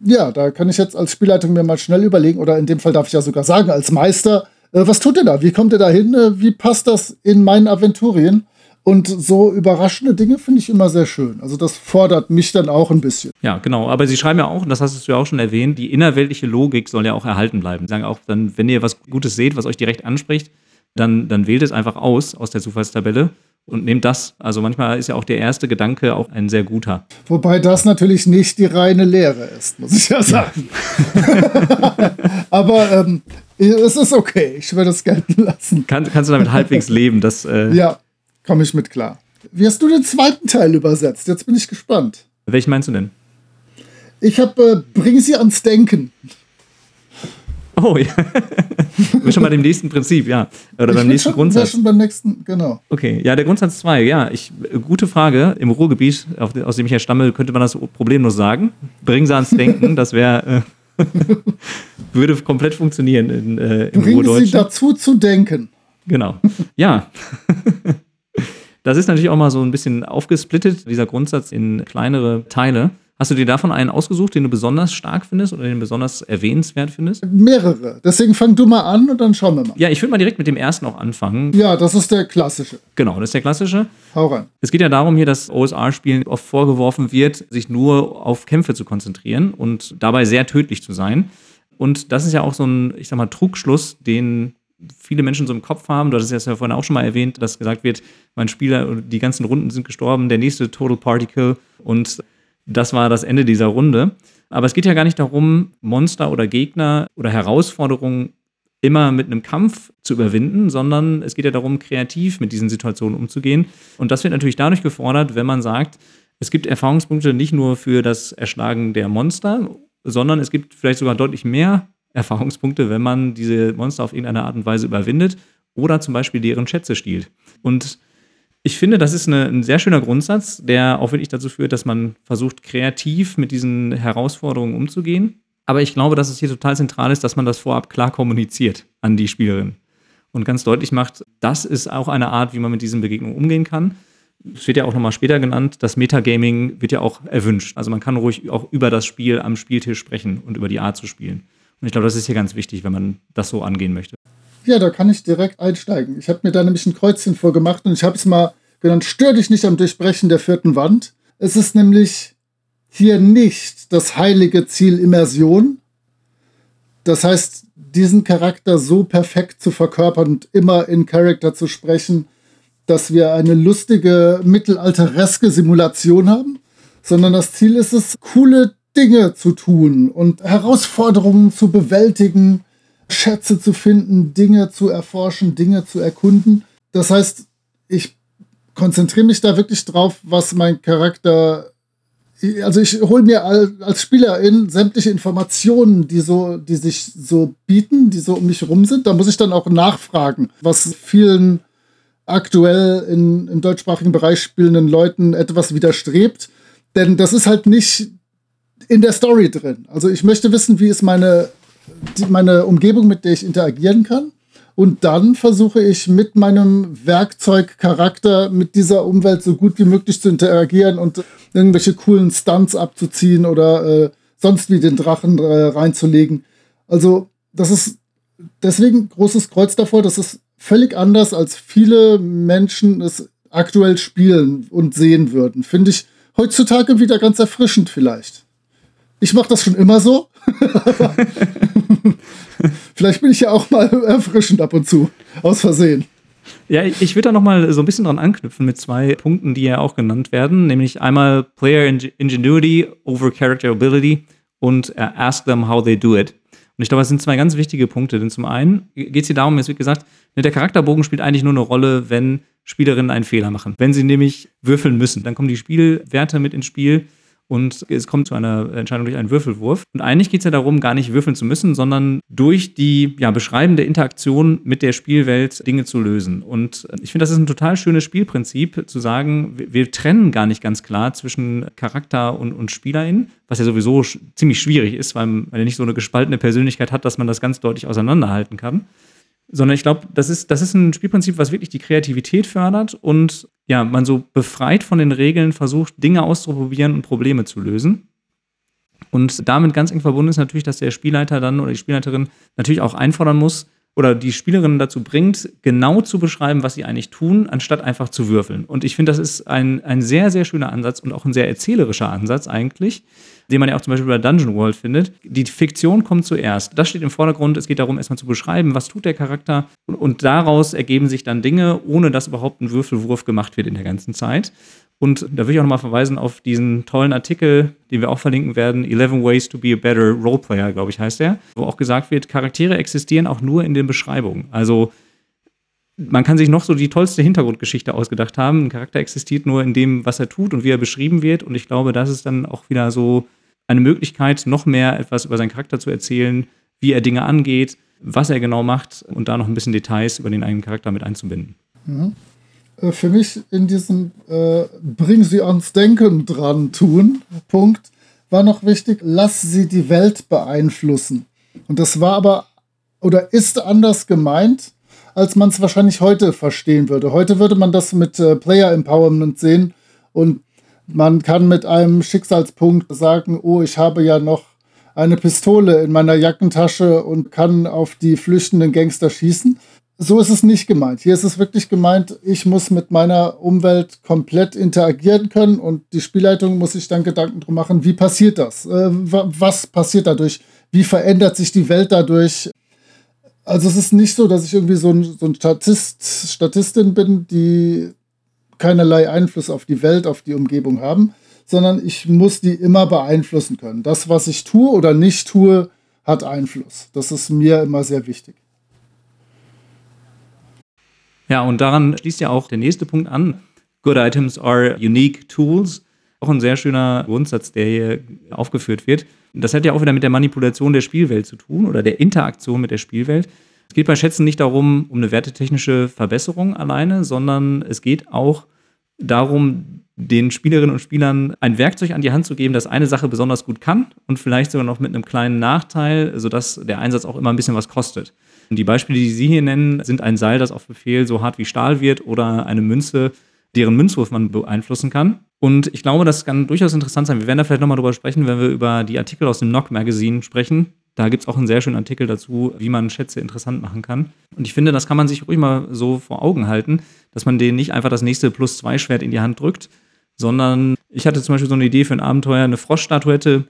ja, da kann ich jetzt als Spielleitung mir mal schnell überlegen, oder in dem Fall darf ich ja sogar sagen, als Meister, äh, was tut er da? Wie kommt er da hin? Äh, wie passt das in meinen Aventurien? Und so überraschende Dinge finde ich immer sehr schön. Also das fordert mich dann auch ein bisschen. Ja, genau. Aber Sie schreiben ja auch, und das hast du ja auch schon erwähnt, die innerweltliche Logik soll ja auch erhalten bleiben. Sie sagen auch, dann, wenn ihr was Gutes seht, was euch direkt anspricht, dann, dann wählt es einfach aus aus der Zufallstabelle und nehmt das. Also manchmal ist ja auch der erste Gedanke auch ein sehr guter. Wobei das natürlich nicht die reine Lehre ist, muss ich ja sagen. Ja. Aber ähm, es ist okay, ich würde es gelten lassen. Kann, kannst du damit halbwegs leben? Dass, äh ja, komme ich mit klar. Wie hast du den zweiten Teil übersetzt? Jetzt bin ich gespannt. Welchen meinst du denn? Ich habe äh, Bring sie ans Denken. Oh, ja. Wir schon bei dem nächsten Prinzip, ja. Oder ich beim nächsten schon, Grundsatz. schon beim nächsten, genau. Okay, ja, der Grundsatz 2, ja. Ich, gute Frage. Im Ruhrgebiet, aus dem ich ja stamme, könnte man das problemlos sagen. Bringen Sie ans Denken, das wäre. Äh, würde komplett funktionieren in, äh, im Bringen Sie dazu zu denken. Genau. Ja. das ist natürlich auch mal so ein bisschen aufgesplittet, dieser Grundsatz in kleinere Teile. Hast du dir davon einen ausgesucht, den du besonders stark findest oder den besonders erwähnenswert findest? Mehrere. Deswegen fang du mal an und dann schauen wir mal. Ja, ich würde mal direkt mit dem ersten auch anfangen. Ja, das ist der klassische. Genau, das ist der klassische. Hau rein. Es geht ja darum hier, dass OSR-Spielen oft vorgeworfen wird, sich nur auf Kämpfe zu konzentrieren und dabei sehr tödlich zu sein. Und das ist ja auch so ein, ich sag mal, Trugschluss, den viele Menschen so im Kopf haben. Du hast es ja vorhin auch schon mal erwähnt, dass gesagt wird, mein Spieler, die ganzen Runden sind gestorben, der nächste Total Particle und das war das Ende dieser Runde. Aber es geht ja gar nicht darum, Monster oder Gegner oder Herausforderungen immer mit einem Kampf zu überwinden, sondern es geht ja darum, kreativ mit diesen Situationen umzugehen. Und das wird natürlich dadurch gefordert, wenn man sagt, es gibt Erfahrungspunkte nicht nur für das Erschlagen der Monster, sondern es gibt vielleicht sogar deutlich mehr Erfahrungspunkte, wenn man diese Monster auf irgendeine Art und Weise überwindet oder zum Beispiel deren Schätze stiehlt. Und Ich finde, das ist eine, ein sehr schöner Grundsatz, der auch wirklich dazu führt, dass man versucht, kreativ mit diesen Herausforderungen umzugehen. Aber ich glaube, dass es hier total zentral ist, dass man das vorab klar kommuniziert an die Spielerin und ganz deutlich macht, das ist auch eine Art, wie man mit diesen Begegnungen umgehen kann. Es wird ja auch nochmal später genannt, das Metagaming wird ja auch erwünscht. Also man kann ruhig auch über das Spiel am Spieltisch sprechen und über die Art zu spielen. Und ich glaube, das ist hier ganz wichtig, wenn man das so angehen möchte. Ja, da kann ich direkt einsteigen. Ich habe mir da nämlich ein Kreuzchen vorgemacht und ich habe es mal genannt, stör dich nicht am Durchbrechen der vierten Wand. Es ist nämlich hier nicht das heilige Ziel Immersion. Das heißt, diesen Charakter so perfekt zu verkörpern und immer in Charakter zu sprechen, dass wir eine lustige mittelaltereske Simulation haben, sondern das Ziel ist es, coole Dinge zu tun und Herausforderungen zu bewältigen Schätze zu finden, Dinge zu erforschen, Dinge zu erkunden. Das heißt, ich konzentriere mich da wirklich drauf, was mein Charakter. Also ich hole mir als Spielerin sämtliche Informationen, die so, die sich so bieten, die so um mich rum sind. Da muss ich dann auch nachfragen, was vielen aktuell in, im deutschsprachigen Bereich spielenden Leuten etwas widerstrebt. Denn das ist halt nicht in der Story drin. Also ich möchte wissen, wie ist meine die, meine Umgebung, mit der ich interagieren kann. Und dann versuche ich mit meinem Werkzeugcharakter mit dieser Umwelt so gut wie möglich zu interagieren und irgendwelche coolen Stunts abzuziehen oder äh, sonst wie den Drachen äh, reinzulegen. Also, das ist deswegen großes Kreuz davor. Das ist völlig anders, als viele Menschen es aktuell spielen und sehen würden. Finde ich heutzutage wieder ganz erfrischend vielleicht. Ich mache das schon immer so. Vielleicht bin ich ja auch mal erfrischend ab und zu, aus Versehen. Ja, ich würde da noch mal so ein bisschen dran anknüpfen mit zwei Punkten, die ja auch genannt werden, nämlich einmal Player Ingenuity over Characterability und uh, Ask them how they do it. Und ich glaube, das sind zwei ganz wichtige Punkte, denn zum einen geht es hier darum, es wird gesagt, ne, der Charakterbogen spielt eigentlich nur eine Rolle, wenn Spielerinnen einen Fehler machen. Wenn sie nämlich würfeln müssen, dann kommen die Spielwerte mit ins Spiel und es kommt zu einer Entscheidung durch einen Würfelwurf. Und eigentlich geht es ja darum, gar nicht würfeln zu müssen, sondern durch die ja, beschreibende Interaktion mit der Spielwelt Dinge zu lösen. Und ich finde, das ist ein total schönes Spielprinzip, zu sagen, wir, wir trennen gar nicht ganz klar zwischen Charakter und, und Spielerin, was ja sowieso ziemlich schwierig ist, weil man ja nicht so eine gespaltene Persönlichkeit hat, dass man das ganz deutlich auseinanderhalten kann sondern ich glaube, das ist, das ist ein Spielprinzip, was wirklich die Kreativität fördert und ja, man so befreit von den Regeln versucht, Dinge auszuprobieren und Probleme zu lösen. Und damit ganz eng verbunden ist natürlich, dass der Spielleiter dann oder die Spielleiterin natürlich auch einfordern muss, oder die Spielerinnen dazu bringt, genau zu beschreiben, was sie eigentlich tun, anstatt einfach zu würfeln. Und ich finde, das ist ein, ein sehr, sehr schöner Ansatz und auch ein sehr erzählerischer Ansatz eigentlich, den man ja auch zum Beispiel bei Dungeon World findet. Die Fiktion kommt zuerst. Das steht im Vordergrund. Es geht darum, erstmal zu beschreiben, was tut der Charakter. Und, daraus ergeben sich dann Dinge, ohne dass überhaupt ein Würfelwurf gemacht wird in der ganzen Zeit. Und da will ich auch nochmal verweisen auf diesen tollen Artikel, den wir auch verlinken werden, 11 Ways to be a Better Roleplayer, glaube ich, heißt der, wo auch gesagt wird, Charaktere existieren auch nur in den Beschreibungen. Also man kann sich noch so die tollste Hintergrundgeschichte ausgedacht haben. Ein Charakter existiert nur in dem, was er tut und wie er beschrieben wird. Und ich glaube, das ist dann auch wieder so eine Möglichkeit, noch mehr etwas über seinen Charakter zu erzählen, wie er Dinge angeht, was er genau macht und da noch ein bisschen Details über den eigenen Charakter mit einzubinden. Mhm. Äh, für mich in diesem äh, Bring sie ans Denken dran tun Punkt war noch wichtig, lass sie die Welt beeinflussen. Und das war aber oder ist anders gemeint, als man es wahrscheinlich heute verstehen würde. Heute würde man das mit äh, Player Empowerment sehen und man kann mit einem Schicksalspunkt sagen, oh, ich habe ja noch eine Pistole in meiner Jackentasche und kann auf die flüchtenden Gangster schießen so ist es nicht gemeint. Hier ist es wirklich gemeint, ich muss mit meiner Umwelt komplett interagieren können und die Spielleitung muss sich dann Gedanken drum machen, wie passiert das? Äh, was passiert dadurch? Wie verändert sich die Welt dadurch? Also es ist nicht so, dass ich irgendwie so ein, so ein Statist, Statistin bin, die keinerlei Einfluss auf die Welt, auf die Umgebung haben, sondern ich muss die immer beeinflussen können. Das, was ich tue oder nicht tue, hat Einfluss. Das ist mir immer sehr wichtig. Ja, und daran schließt ja auch der nächste Punkt an. Good items are unique tools. Auch ein sehr schöner Grundsatz, der hier aufgeführt wird. Das hat ja auch wieder mit der Manipulation der Spielwelt zu tun oder der Interaktion mit der Spielwelt. Es geht bei Schätzen nicht darum, um eine wertetechnische Verbesserung alleine, sondern es geht auch darum, den Spielerinnen und Spielern ein Werkzeug an die Hand zu geben, das eine Sache besonders gut kann und vielleicht sogar noch mit einem kleinen Nachteil, sodass der Einsatz auch immer ein bisschen was kostet. Und die Beispiele, die Sie hier nennen, sind ein Seil, das auf Befehl so hart wie Stahl wird oder eine Münze, deren Münzwurf man beeinflussen kann. Und ich glaube, das kann durchaus interessant sein. Wir werden da vielleicht nochmal drüber sprechen, wenn wir über die Artikel aus dem Knock Magazine sprechen. Da gibt es auch einen sehr schönen Artikel dazu, wie man Schätze interessant machen kann. Und ich finde, das kann man sich ruhig mal so vor Augen halten, dass man denen nicht einfach das nächste Plus-2-Schwert in die Hand drückt, sondern ich hatte zum Beispiel so eine Idee für ein Abenteuer, eine Froschstatuette,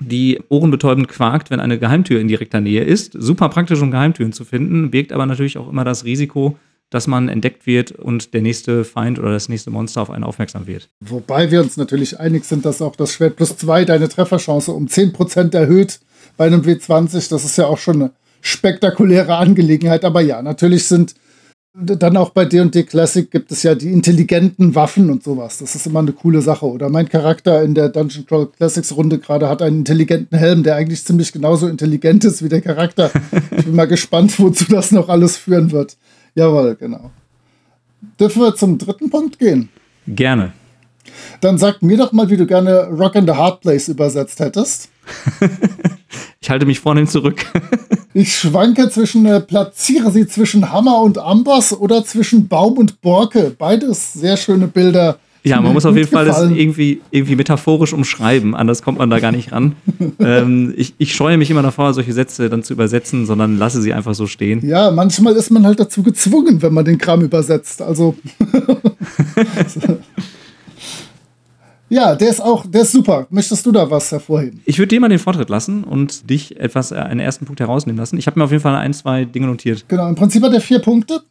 die ohrenbetäubend quakt, wenn eine Geheimtür in direkter Nähe ist. Super praktisch, um Geheimtüren zu finden, birgt aber natürlich auch immer das Risiko, dass man entdeckt wird und der nächste Feind oder das nächste Monster auf einen aufmerksam wird. Wobei wir uns natürlich einig sind, dass auch das Schwert plus 2 deine Trefferchance um 10% erhöht bei einem W20. Das ist ja auch schon eine spektakuläre Angelegenheit. Aber ja, natürlich sind dann auch bei D&D Classic gibt es ja die intelligenten Waffen und sowas. Das ist immer eine coole Sache. Oder mein Charakter in der Dungeon Crawl Classics Runde gerade hat einen intelligenten Helm, der eigentlich ziemlich genauso intelligent ist wie der Charakter. ich bin mal gespannt, wozu das noch alles führen wird. Jawohl, genau. Dürfen wir zum dritten Punkt gehen? Gerne. Dann sag mir doch mal, wie du gerne Rock in the Hard Place übersetzt hättest. ich halte mich vornehm zurück. ich schwanke zwischen, äh, platziere sie zwischen Hammer und Amboss oder zwischen Baum und Borke. Beides sehr schöne Bilder. Ja, man muss auf jeden Fall das irgendwie, irgendwie metaphorisch umschreiben, anders kommt man da gar nicht ran. ähm, ich, ich scheue mich immer davor, solche Sätze dann zu übersetzen, sondern lasse sie einfach so stehen. Ja, manchmal ist man halt dazu gezwungen, wenn man den Kram übersetzt. Also. Ja, der ist auch, der ist super. Möchtest du da was hervorheben? Ich würde dir mal den Vortritt lassen und dich etwas, äh, einen ersten Punkt herausnehmen lassen. Ich habe mir auf jeden Fall ein, zwei Dinge notiert. Genau, im Prinzip hat er vier Punkte.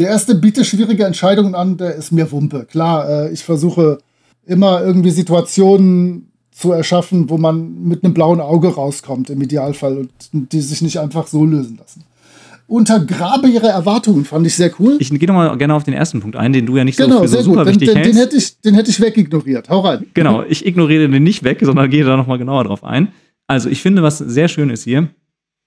Der erste bietet schwierige Entscheidungen an, der ist mir Wumpe. Klar, äh, ich versuche immer irgendwie Situationen zu erschaffen, wo man mit einem blauen Auge rauskommt, im Idealfall, und die sich nicht einfach so lösen lassen untergrabe ihre Erwartungen, fand ich sehr cool. Ich gehe nochmal gerne auf den ersten Punkt ein, den du ja nicht genau, so für so super gut. wichtig den, hältst. Den hätte, ich, den hätte ich wegignoriert. Hau rein. Genau, ich ignoriere den nicht weg, sondern gehe da nochmal genauer drauf ein. Also ich finde, was sehr schön ist hier,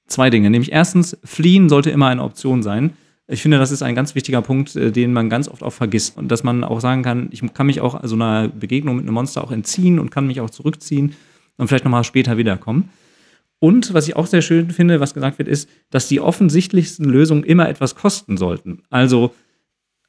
zwei Dinge. Nämlich erstens, fliehen sollte immer eine Option sein. Ich finde, das ist ein ganz wichtiger Punkt, äh, den man ganz oft auch vergisst. Und dass man auch sagen kann, ich kann mich auch so einer Begegnung mit einem Monster auch entziehen und kann mich auch zurückziehen und vielleicht nochmal später wiederkommen. Und was ich auch sehr schön finde, was gesagt wird, ist, dass die offensichtlichsten Lösungen immer etwas kosten sollten. Also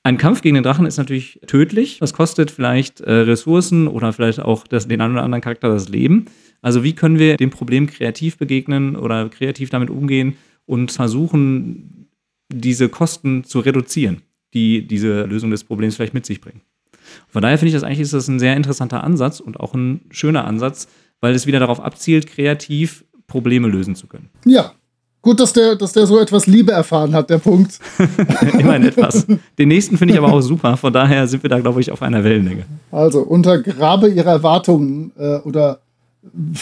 ein Kampf gegen den Drachen ist natürlich tödlich. Das kostet vielleicht äh, Ressourcen oder vielleicht auch das, den einen oder anderen Charakter das Leben. Also wie können wir dem Problem kreativ begegnen oder kreativ damit umgehen und versuchen, diese Kosten zu reduzieren, die diese Lösung des Problems vielleicht mit sich bringen. Von daher finde ich das eigentlich ist das ein sehr interessanter Ansatz und auch ein schöner Ansatz, weil es wieder darauf abzielt, kreativ Probleme lösen zu können. Ja. Gut, dass der, dass der so etwas Liebe erfahren hat, der Punkt. Immerhin etwas. Den nächsten finde ich aber auch super. Von daher sind wir da, glaube ich, auf einer Wellenlänge. Also, untergrabe ihre Erwartungen äh, oder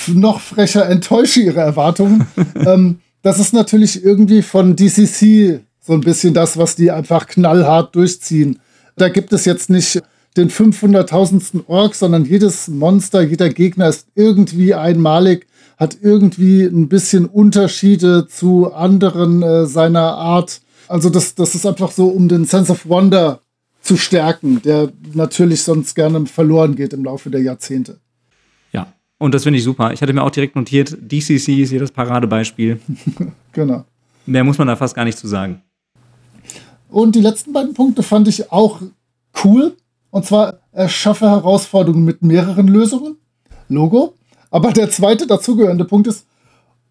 noch frecher enttäusche ihre Erwartungen. ähm, das ist natürlich irgendwie von DCC so ein bisschen das, was die einfach knallhart durchziehen. Da gibt es jetzt nicht den 500.000. Ork, sondern jedes Monster, jeder Gegner ist irgendwie einmalig hat irgendwie ein bisschen Unterschiede zu anderen äh, seiner Art. Also das, das ist einfach so, um den Sense of Wonder zu stärken, der natürlich sonst gerne verloren geht im Laufe der Jahrzehnte. Ja, und das finde ich super. Ich hatte mir auch direkt notiert, DCC ist hier das Paradebeispiel. genau. Mehr muss man da fast gar nicht zu sagen. Und die letzten beiden Punkte fand ich auch cool. Und zwar erschaffe Herausforderungen mit mehreren Lösungen. Logo. Aber der zweite dazugehörende Punkt ist,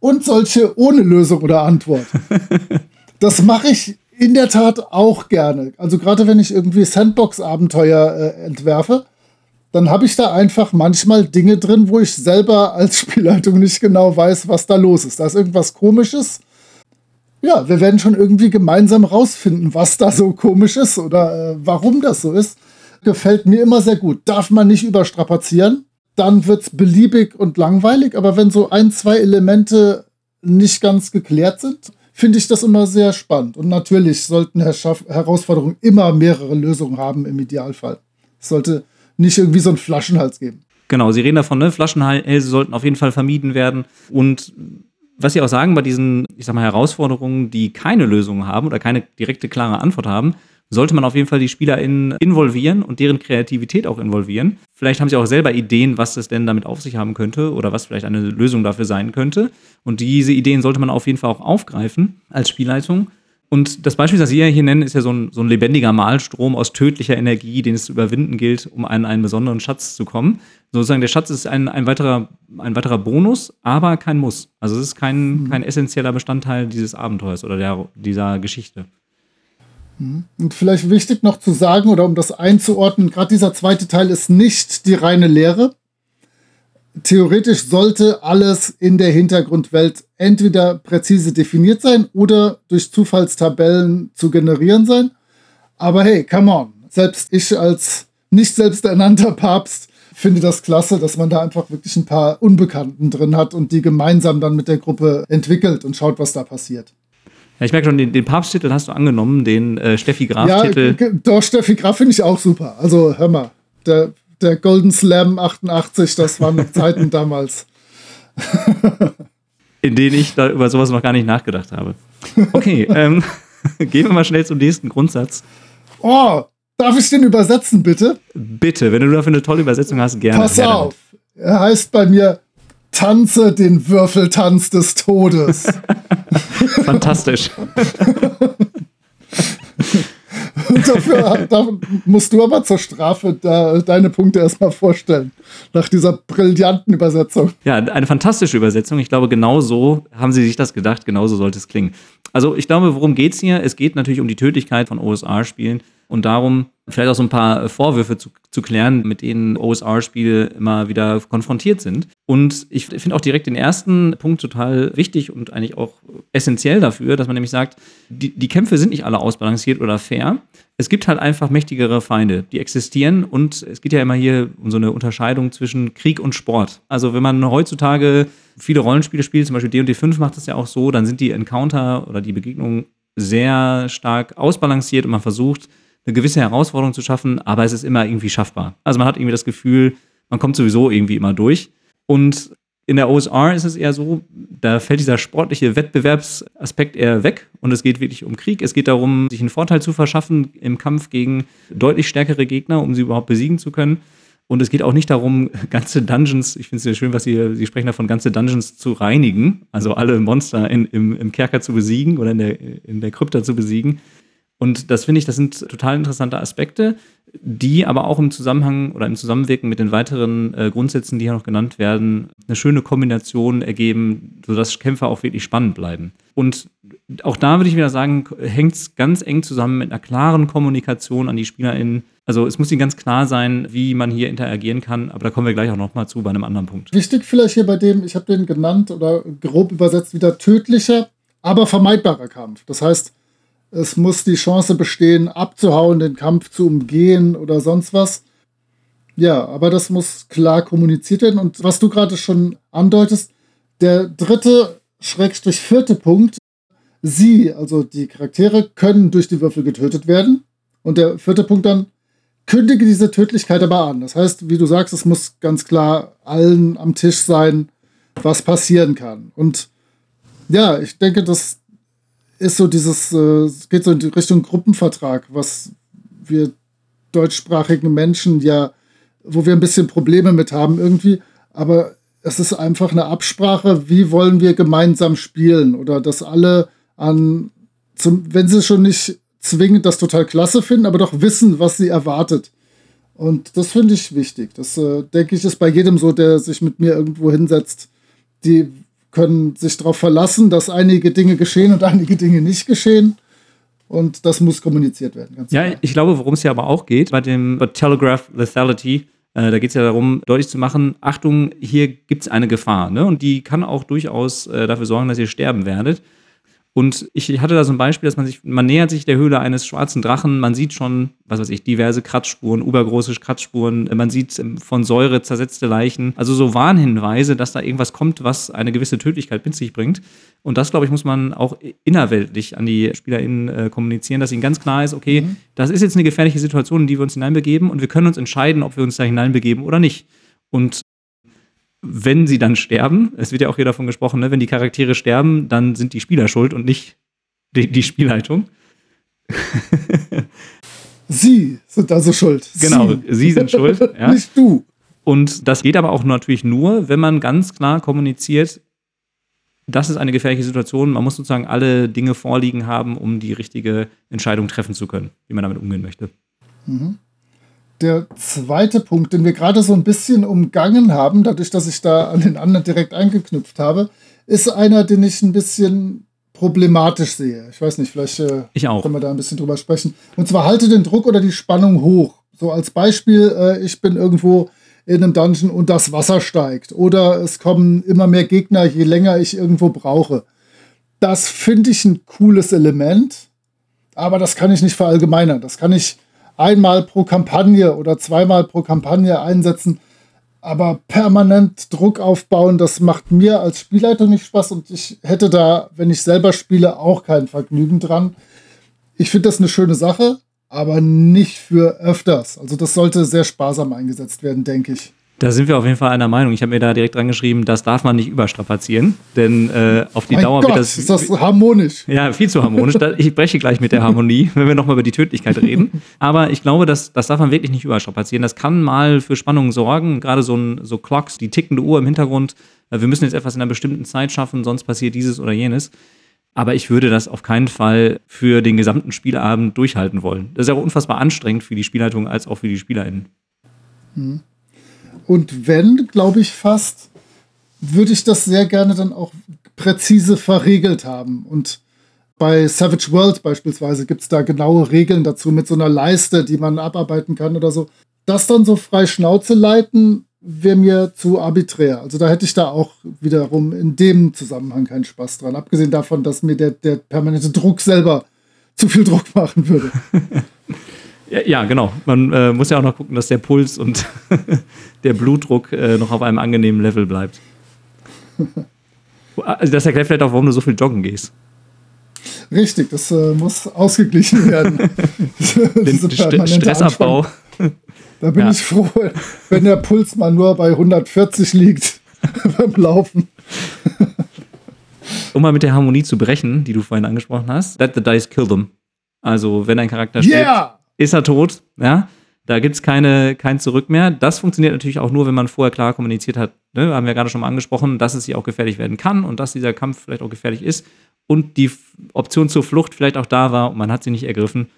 und solche ohne Lösung oder Antwort. das mache ich in der Tat auch gerne. Also gerade wenn ich irgendwie Sandbox-Abenteuer äh, entwerfe, dann habe ich da einfach manchmal Dinge drin, wo ich selber als Spielleitung nicht genau weiß, was da los ist. Da ist irgendwas Komisches. Ja, wir werden schon irgendwie gemeinsam rausfinden, was da so komisch ist oder äh, warum das so ist. Gefällt mir immer sehr gut. Darf man nicht überstrapazieren dann wird es beliebig und langweilig. Aber wenn so ein, zwei Elemente nicht ganz geklärt sind, finde ich das immer sehr spannend. Und natürlich sollten Herausforderungen immer mehrere Lösungen haben im Idealfall. Es sollte nicht irgendwie so einen Flaschenhals geben. Genau, Sie reden davon, ne? Flaschenhälse sollten auf jeden Fall vermieden werden. Und was sie auch sagen bei diesen, ich sag mal, Herausforderungen, die keine Lösung haben oder keine direkte, klare Antwort haben, sollte man auf jeden Fall die SpielerInnen involvieren und deren Kreativität auch involvieren. Vielleicht haben sie auch selber Ideen, was es denn damit auf sich haben könnte oder was vielleicht eine Lösung dafür sein könnte. Und diese Ideen sollte man auf jeden Fall auch aufgreifen als Spielleitung. Und das Beispiel, das Sie ja hier nennen, ist ja so ein, so ein lebendiger Malstrom aus tödlicher Energie, den es zu überwinden gilt, um an einen besonderen Schatz zu kommen. Sozusagen der Schatz ist ein, ein, weiterer, ein weiterer Bonus, aber kein Muss. Also es ist kein, mhm. kein essentieller Bestandteil dieses Abenteuers oder der, dieser Geschichte. Mhm. Und vielleicht wichtig noch zu sagen oder um das einzuordnen, gerade dieser zweite Teil ist nicht die reine Lehre. Theoretisch sollte alles in der Hintergrundwelt entweder präzise definiert sein oder durch Zufallstabellen zu generieren sein. Aber hey, come on. Selbst ich als nicht selbsternannter Papst finde das klasse, dass man da einfach wirklich ein paar Unbekannten drin hat und die gemeinsam dann mit der Gruppe entwickelt und schaut, was da passiert. Ja, ich merke schon, den, den Papsttitel hast du angenommen, den äh, Steffi Graf-Titel. Ja, doch, Steffi Graf finde ich auch super. Also hör mal, der, der Golden Slam 88, das waren Zeiten damals. In denen ich da über sowas noch gar nicht nachgedacht habe. Okay, ähm, gehen wir mal schnell zum nächsten Grundsatz. Oh, darf ich den übersetzen, bitte? Bitte, wenn du dafür eine tolle Übersetzung hast, gerne. Pass auf, er heißt bei mir Tanze den Würfeltanz des Todes. Fantastisch. Dafür, da musst du aber zur Strafe da, deine Punkte erstmal vorstellen. Nach dieser brillanten Übersetzung. Ja, eine fantastische Übersetzung. Ich glaube, genau so haben sie sich das gedacht, genau so sollte es klingen. Also, ich glaube, worum geht es hier? Es geht natürlich um die Tödlichkeit von OSR-Spielen und darum, vielleicht auch so ein paar Vorwürfe zu, zu klären, mit denen OSR-Spiele immer wieder konfrontiert sind. Und ich finde auch direkt den ersten Punkt total wichtig und eigentlich auch essentiell dafür, dass man nämlich sagt, die, die Kämpfe sind nicht alle ausbalanciert oder fair. Es gibt halt einfach mächtigere Feinde, die existieren und es geht ja immer hier um so eine Unterscheidung zwischen Krieg und Sport. Also wenn man heutzutage viele Rollenspiele spielt, zum Beispiel D&D 5 macht das ja auch so, dann sind die Encounter oder die Begegnungen sehr stark ausbalanciert und man versucht, eine gewisse Herausforderung zu schaffen, aber es ist immer irgendwie schaffbar. Also man hat irgendwie das Gefühl, man kommt sowieso irgendwie immer durch. Und in der OSR ist es eher so, da fällt dieser sportliche Wettbewerbsaspekt eher weg und es geht wirklich um Krieg. Es geht darum, sich einen Vorteil zu verschaffen im Kampf gegen deutlich stärkere Gegner, um sie überhaupt besiegen zu können. Und es geht auch nicht darum, ganze Dungeons, ich finde es sehr schön, was Sie, Sie sprechen davon, ganze Dungeons zu reinigen, also alle Monster in, im, im Kerker zu besiegen oder in der, in der Krypta zu besiegen, und das finde ich, das sind total interessante Aspekte, die aber auch im Zusammenhang oder im Zusammenwirken mit den weiteren äh, Grundsätzen, die hier noch genannt werden, eine schöne Kombination ergeben, sodass Kämpfer auch wirklich spannend bleiben. Und auch da würde ich wieder sagen, hängt es ganz eng zusammen mit einer klaren Kommunikation an die SpielerInnen. Also es muss ihnen ganz klar sein, wie man hier interagieren kann, aber da kommen wir gleich auch nochmal zu bei einem anderen Punkt. Wichtig vielleicht hier bei dem, ich habe den genannt oder grob übersetzt wieder tödlicher, aber vermeidbarer Kampf. Das heißt, es muss die Chance bestehen, abzuhauen, den Kampf zu umgehen oder sonst was. Ja, aber das muss klar kommuniziert werden. Und was du gerade schon andeutest, der dritte, schrägstrich vierte Punkt, sie, also die Charaktere, können durch die Würfel getötet werden. Und der vierte Punkt dann, kündige diese Tödlichkeit aber an. Das heißt, wie du sagst, es muss ganz klar allen am Tisch sein, was passieren kann. Und ja, ich denke, dass ist so dieses, äh, geht so in die Richtung Gruppenvertrag, was wir deutschsprachigen Menschen ja, wo wir ein bisschen Probleme mit haben irgendwie. Aber es ist einfach eine Absprache, wie wollen wir gemeinsam spielen oder dass alle an, zum, wenn sie schon nicht zwingend das total klasse finden, aber doch wissen, was sie erwartet. Und das finde ich wichtig. Das äh, denke ich ist bei jedem so, der sich mit mir irgendwo hinsetzt. Die können sich darauf verlassen, dass einige Dinge geschehen und einige Dinge nicht geschehen. Und das muss kommuniziert werden. ja, klar. ich glaube, worum es ja aber auch geht, bei dem Telegraph Lethality, äh, da geht es ja darum, deutlich zu machen, Achtung, hier gibt es eine Gefahr. Ne? Und die kann auch durchaus äh, dafür sorgen, dass ihr sterben werdet. Und ich hatte da so ein Beispiel, dass man sich, man nähert sich der Höhle eines schwarzen Drachen, man sieht schon, was weiß ich, diverse Kratzspuren, übergroße Kratzspuren, man sieht ähm, von Säure zersetzte Leichen, also so Warnhinweise, dass da irgendwas kommt, was eine gewisse Tödlichkeit mit sich bringt. Und das, glaube ich, muss man auch innerweltlich an die SpielerInnen äh, kommunizieren, dass ihnen ganz klar ist, okay, mhm. das ist jetzt eine gefährliche Situation, in die wir uns hineinbegeben und wir können uns entscheiden, ob wir uns da hineinbegeben oder nicht. Und wenn sie dann sterben, es wird ja auch hier davon gesprochen, ne, wenn die Charaktere sterben, dann sind die Spieler schuld und nicht die, die Spielleitung. sie sind also schuld. Genau, sie, sie sind schuld. Ja. nicht du. Und das geht aber auch natürlich nur, wenn man ganz klar kommuniziert, das ist eine gefährliche Situation. Man muss sozusagen alle Dinge vorliegen haben, um die richtige Entscheidung treffen zu können, wie man damit umgehen möchte. Mhm. Der zweite Punkt, den wir gerade so ein bisschen umgangen haben, dadurch, dass ich da an den anderen direkt angeknüpft habe, ist einer, den ich ein bisschen problematisch sehe. Ich weiß nicht, vielleicht äh, können wir da ein bisschen drüber sprechen. Und zwar halte den Druck oder die Spannung hoch. So als Beispiel, äh, ich bin irgendwo in einem Dungeon und das Wasser steigt. Oder es kommen immer mehr Gegner, je länger ich irgendwo brauche. Das finde ich ein cooles Element, aber das kann ich nicht verallgemeinern. Das kann ich einmal pro Kampagne oder zweimal pro Kampagne einsetzen. Aber permanent Druck aufbauen, das macht mir als Spielleiter nicht Spaß und ich hätte da, wenn ich selber spiele, auch kein Vergnügen dran. Ich finde das eine schöne Sache, aber nicht für öfters. Also das sollte sehr sparsam eingesetzt werden, denke ich. Da sind wir auf jeden Fall einer Meinung. Ich habe mir da direkt dran geschrieben, das darf man nicht überstrapazieren, denn äh, auf die mein Dauer Gott, wird das. Ist das harmonisch? Ja, viel zu harmonisch. ich breche gleich mit der Harmonie, wenn wir nochmal über die Tödlichkeit reden. Aber ich glaube, das, das darf man wirklich nicht überstrapazieren. Das kann mal für Spannungen sorgen. Gerade so, ein, so Clocks, die tickende Uhr im Hintergrund. Äh, wir müssen jetzt etwas in einer bestimmten Zeit schaffen, sonst passiert dieses oder jenes. Aber ich würde das auf keinen Fall für den gesamten Spielabend durchhalten wollen. Das ist ja auch unfassbar anstrengend für die Spielleitung als auch für die SpielerInnen. Hm. Und wenn, glaube ich fast, würde ich das sehr gerne dann auch präzise verregelt haben. Und bei Savage World beispielsweise gibt es da genaue Regeln dazu mit so einer Leiste, die man abarbeiten kann oder so. Das dann so frei Schnauze leiten, wäre mir zu arbiträr. Also da hätte ich da auch wiederum in dem Zusammenhang keinen Spaß dran. Abgesehen davon, dass mir der, der permanente Druck selber zu viel Druck machen würde. Ja, genau. Man äh, muss ja auch noch gucken, dass der Puls und der Blutdruck äh, noch auf einem angenehmen Level bleibt. Also das erklärt vielleicht auch, warum du so viel joggen gehst. Richtig, das äh, muss ausgeglichen werden. Den St Stressabbau. Da bin ja. ich froh, wenn der Puls mal nur bei 140 liegt beim Laufen. um mal mit der Harmonie zu brechen, die du vorhin angesprochen hast, let the dice kill them. Also, wenn ein Charakter yeah! stirbt, ist er tot. Ja? Da gibt es keine, kein Zurück mehr. Das funktioniert natürlich auch nur, wenn man vorher klar kommuniziert hat. Ne? Haben wir gerade schon mal angesprochen, dass es hier auch gefährlich werden kann und dass dieser Kampf vielleicht auch gefährlich ist und die Option zur Flucht vielleicht auch da war und man hat sie nicht ergriffen.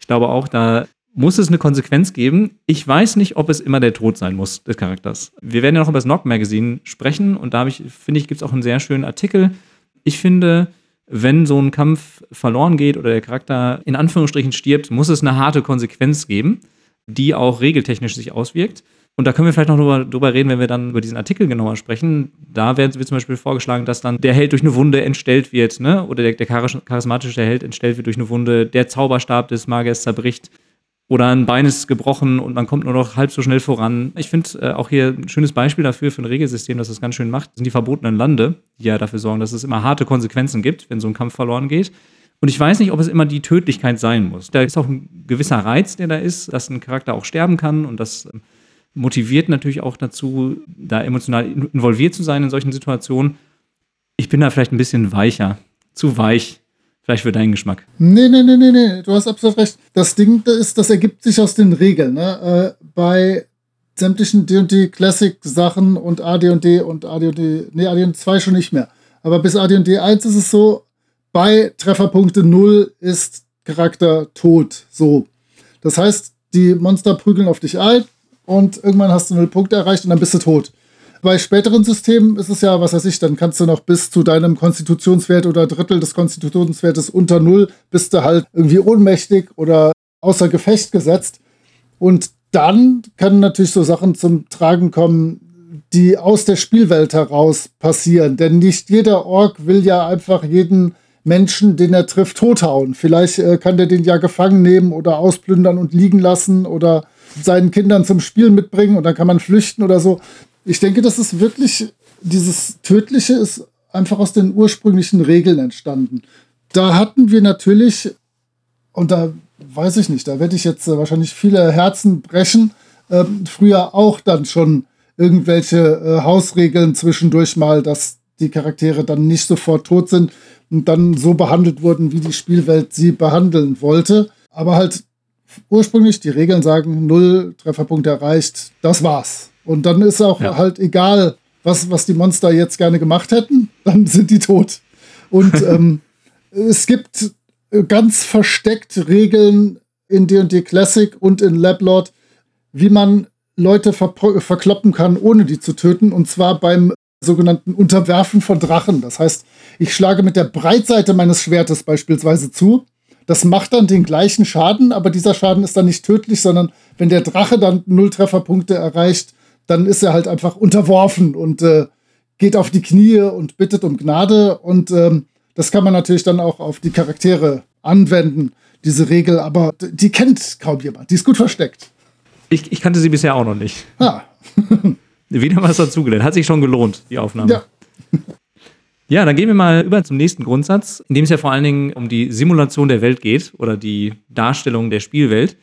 Ich glaube auch, da muss es eine Konsequenz geben. Ich weiß nicht, ob es immer der Tod sein muss des Charakters. Wir werden ja noch über das Knock Magazine sprechen und da ich, finde ich, gibt es auch einen sehr schönen Artikel. Ich finde, wenn so ein Kampf verloren geht oder der Charakter in Anführungsstrichen stirbt, muss es eine harte Konsequenz geben, die auch regeltechnisch sich auswirkt. Und da können wir vielleicht noch drüber, drüber reden, wenn wir dann über diesen Artikel genauer sprechen. Da werden wir zum Beispiel vorgeschlagen, dass dann der Held durch eine Wunde entstellt wird, ne? oder der, der charismatische Held entstellt wird durch eine Wunde, der Zauberstab des Magiers zerbricht oder ein Bein ist gebrochen und man kommt nur noch halb so schnell voran. Ich finde äh, auch hier ein schönes Beispiel dafür für ein Regelsystem, das das ganz schön macht, sind die verbotenen Lande, die ja dafür sorgen, dass es immer harte Konsequenzen gibt, wenn so ein Kampf verloren geht. Und ich weiß nicht, ob es immer die Tödlichkeit sein muss. Da ist auch ein gewisser Reiz, der da ist, dass ein Charakter auch sterben kann und das ähm, motiviert natürlich auch dazu, da emotional involviert zu sein in solchen Situationen. Ich bin da vielleicht ein bisschen weicher, zu weich Vielleicht für deinen Geschmack. Nee, nee, nee, nee, nee. Du hast absolut recht. Das Ding ist, das ergibt sich aus den Regeln. Ne? Äh, bei sämtlichen D&D Classic Sachen und AD&D und AD&D, nee, AD&D 2 schon nicht mehr. Aber bis AD&D 1 ist es so, bei Trefferpunkte 0 ist Charakter tot. So. Das heißt, die Monster prügeln auf dich ein und irgendwann hast du 0 Punkte erreicht und dann bist du tot bei späteren Systemen ist es ja, was weiß ich, dann kannst du noch bis zu deinem Konstitutionswert oder Drittel des Konstitutionswertes unter Null bist du halt irgendwie ohnmächtig oder außer Gefecht gesetzt. Und dann können natürlich so Sachen zum Tragen kommen, die aus der Spielwelt heraus passieren. Denn nicht jeder Ork will ja einfach jeden Menschen, den er trifft, tothauen. Vielleicht äh, kann der den ja gefangen nehmen oder ausplündern und liegen lassen oder seinen Kindern zum Spiel mitbringen und dann kann man flüchten oder so. Ich denke, das ist wirklich, dieses Tödliche ist einfach aus den ursprünglichen Regeln entstanden. Da hatten wir natürlich, und da weiß ich nicht, da werde ich jetzt äh, wahrscheinlich viele Herzen brechen, äh, früher auch dann schon irgendwelche äh, Hausregeln zwischendurch mal, dass die Charaktere dann nicht sofort tot sind und dann so behandelt wurden, wie die Spielwelt sie behandeln wollte. Aber halt ursprünglich die Regeln sagen, null Trefferpunkte erreicht, das war's. Und dann ist auch ja. halt egal, was, was die Monster jetzt gerne gemacht hätten, dann sind die tot. Und ähm, es gibt ganz versteckt Regeln in D&D Classic und in Lablord, wie man Leute ver verkloppen kann, ohne die zu töten. Und zwar beim sogenannten Unterwerfen von Drachen. Das heißt, ich schlage mit der Breitseite meines Schwertes beispielsweise zu. Das macht dann den gleichen Schaden, aber dieser Schaden ist dann nicht tödlich, sondern wenn der Drache dann null Trefferpunkte erreicht, dann ist er halt einfach unterworfen und äh, geht auf die Knie und bittet um Gnade. Und ähm, das kann man natürlich dann auch auf die Charaktere anwenden, diese Regel, aber die kennt kaum jemand. Die ist gut versteckt. Ich, ich kannte sie bisher auch noch nicht. Ah. Wieder was dazugelernt. Hat sich schon gelohnt, die Aufnahme. Ja. Ja, dann gehen wir mal über zum nächsten Grundsatz, in dem es ja vor allen Dingen um die Simulation der Welt geht oder die Darstellung der Spielwelt.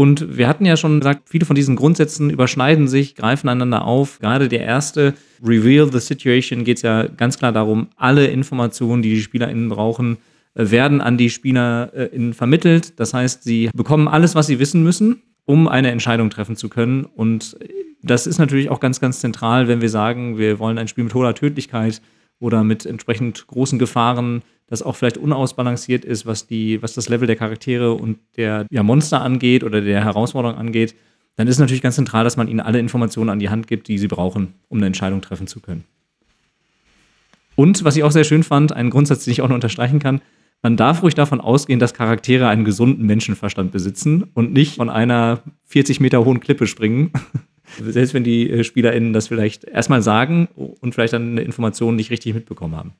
Und wir hatten ja schon gesagt, viele von diesen Grundsätzen überschneiden sich, greifen einander auf. Gerade der erste, Reveal the Situation, geht es ja ganz klar darum, alle Informationen, die die SpielerInnen brauchen, äh, werden an die SpielerInnen vermittelt. Das heißt, sie bekommen alles, was sie wissen müssen, um eine Entscheidung treffen zu können. Und das ist natürlich auch ganz, ganz zentral, wenn wir sagen, wir wollen ein Spiel mit hoher Tödlichkeit oder mit entsprechend großen Gefahren das auch vielleicht unausbalanciert ist, was, die, was das Level der Charaktere und der ja, Monster angeht oder der Herausforderung angeht, dann ist natürlich ganz zentral, dass man ihnen alle Informationen an die Hand gibt, die sie brauchen, um eine Entscheidung treffen zu können. Und was ich auch sehr schön fand, ein Grundsatz, den ich auch noch unterstreichen kann, man darf ruhig davon ausgehen, dass Charaktere einen gesunden Menschenverstand besitzen und nicht von einer 40 Meter hohen Klippe springen. Selbst wenn die äh, SpielerInnen das vielleicht erstmal sagen und vielleicht dann eine Information nicht richtig mitbekommen haben.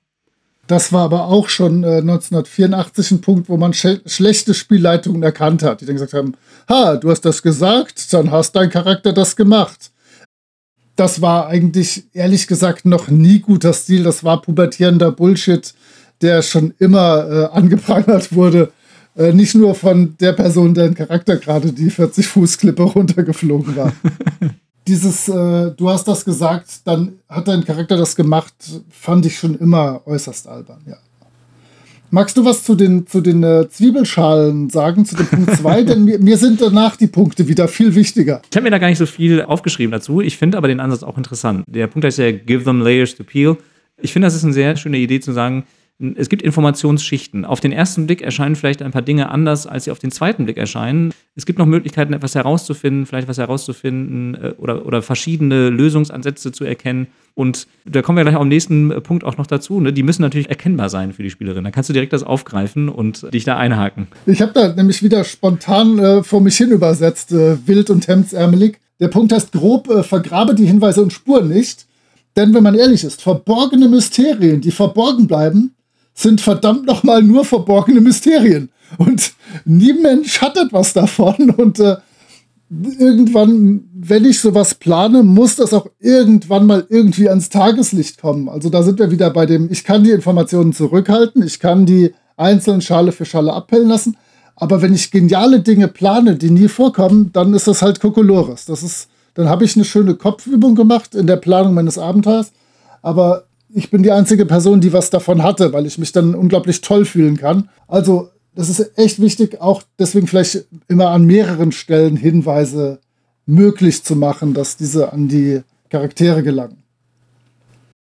Das war aber auch schon äh, 1984 ein Punkt, wo man sch schlechte Spielleitungen erkannt hat, die dann gesagt haben, ha, du hast das gesagt, dann hast dein Charakter das gemacht. Das war eigentlich, ehrlich gesagt, noch nie guter Stil. Das war pubertierender Bullshit, der schon immer äh, angeprangert wurde. Äh, nicht nur von der Person, deren Charakter gerade die 40-Fuß-Klippe runtergeflogen war. dieses, äh, du hast das gesagt, dann hat dein Charakter das gemacht, fand ich schon immer äußerst albern, ja. Magst du was zu den, zu den äh, Zwiebelschalen sagen, zu dem Punkt 2? Denn mir, mir, sind danach die Punkte wieder viel wichtiger. Ich habe mir da gar nicht so viel aufgeschrieben dazu. Ich finde aber den Ansatz auch interessant. Der Punkt heißt ja, give them layers to peel. Ich finde, das ist eine sehr schöne Idee zu sagen, es gibt Informationsschichten. Auf den ersten Blick erscheinen vielleicht ein paar Dinge anders, als sie auf den zweiten Blick erscheinen. Es gibt noch Möglichkeiten, etwas herauszufinden, vielleicht was herauszufinden äh, oder, oder verschiedene Lösungsansätze zu erkennen. Und da kommen wir gleich am nächsten Punkt auch noch dazu. Ne? Die müssen natürlich erkennbar sein für die Spielerin. Da kannst du direkt das aufgreifen und dich da einhaken. Ich habe da nämlich wieder spontan äh, vor mich hin übersetzt, äh, wild und hemdsärmelig. Der Punkt heißt grob, äh, vergrabe die Hinweise und Spuren nicht. Denn wenn man ehrlich ist, verborgene Mysterien, die verborgen bleiben, sind verdammt nochmal nur verborgene Mysterien. Und nie Mensch hat etwas davon. Und äh, irgendwann, wenn ich sowas plane, muss das auch irgendwann mal irgendwie ans Tageslicht kommen. Also da sind wir wieder bei dem, ich kann die Informationen zurückhalten, ich kann die einzelnen Schale für Schale abhellen lassen. Aber wenn ich geniale Dinge plane, die nie vorkommen, dann ist das halt Kokolores. Das ist, dann habe ich eine schöne Kopfübung gemacht in der Planung meines Abenteuers. Aber ich bin die einzige Person, die was davon hatte, weil ich mich dann unglaublich toll fühlen kann. Also, das ist echt wichtig, auch deswegen vielleicht immer an mehreren Stellen Hinweise möglich zu machen, dass diese an die Charaktere gelangen.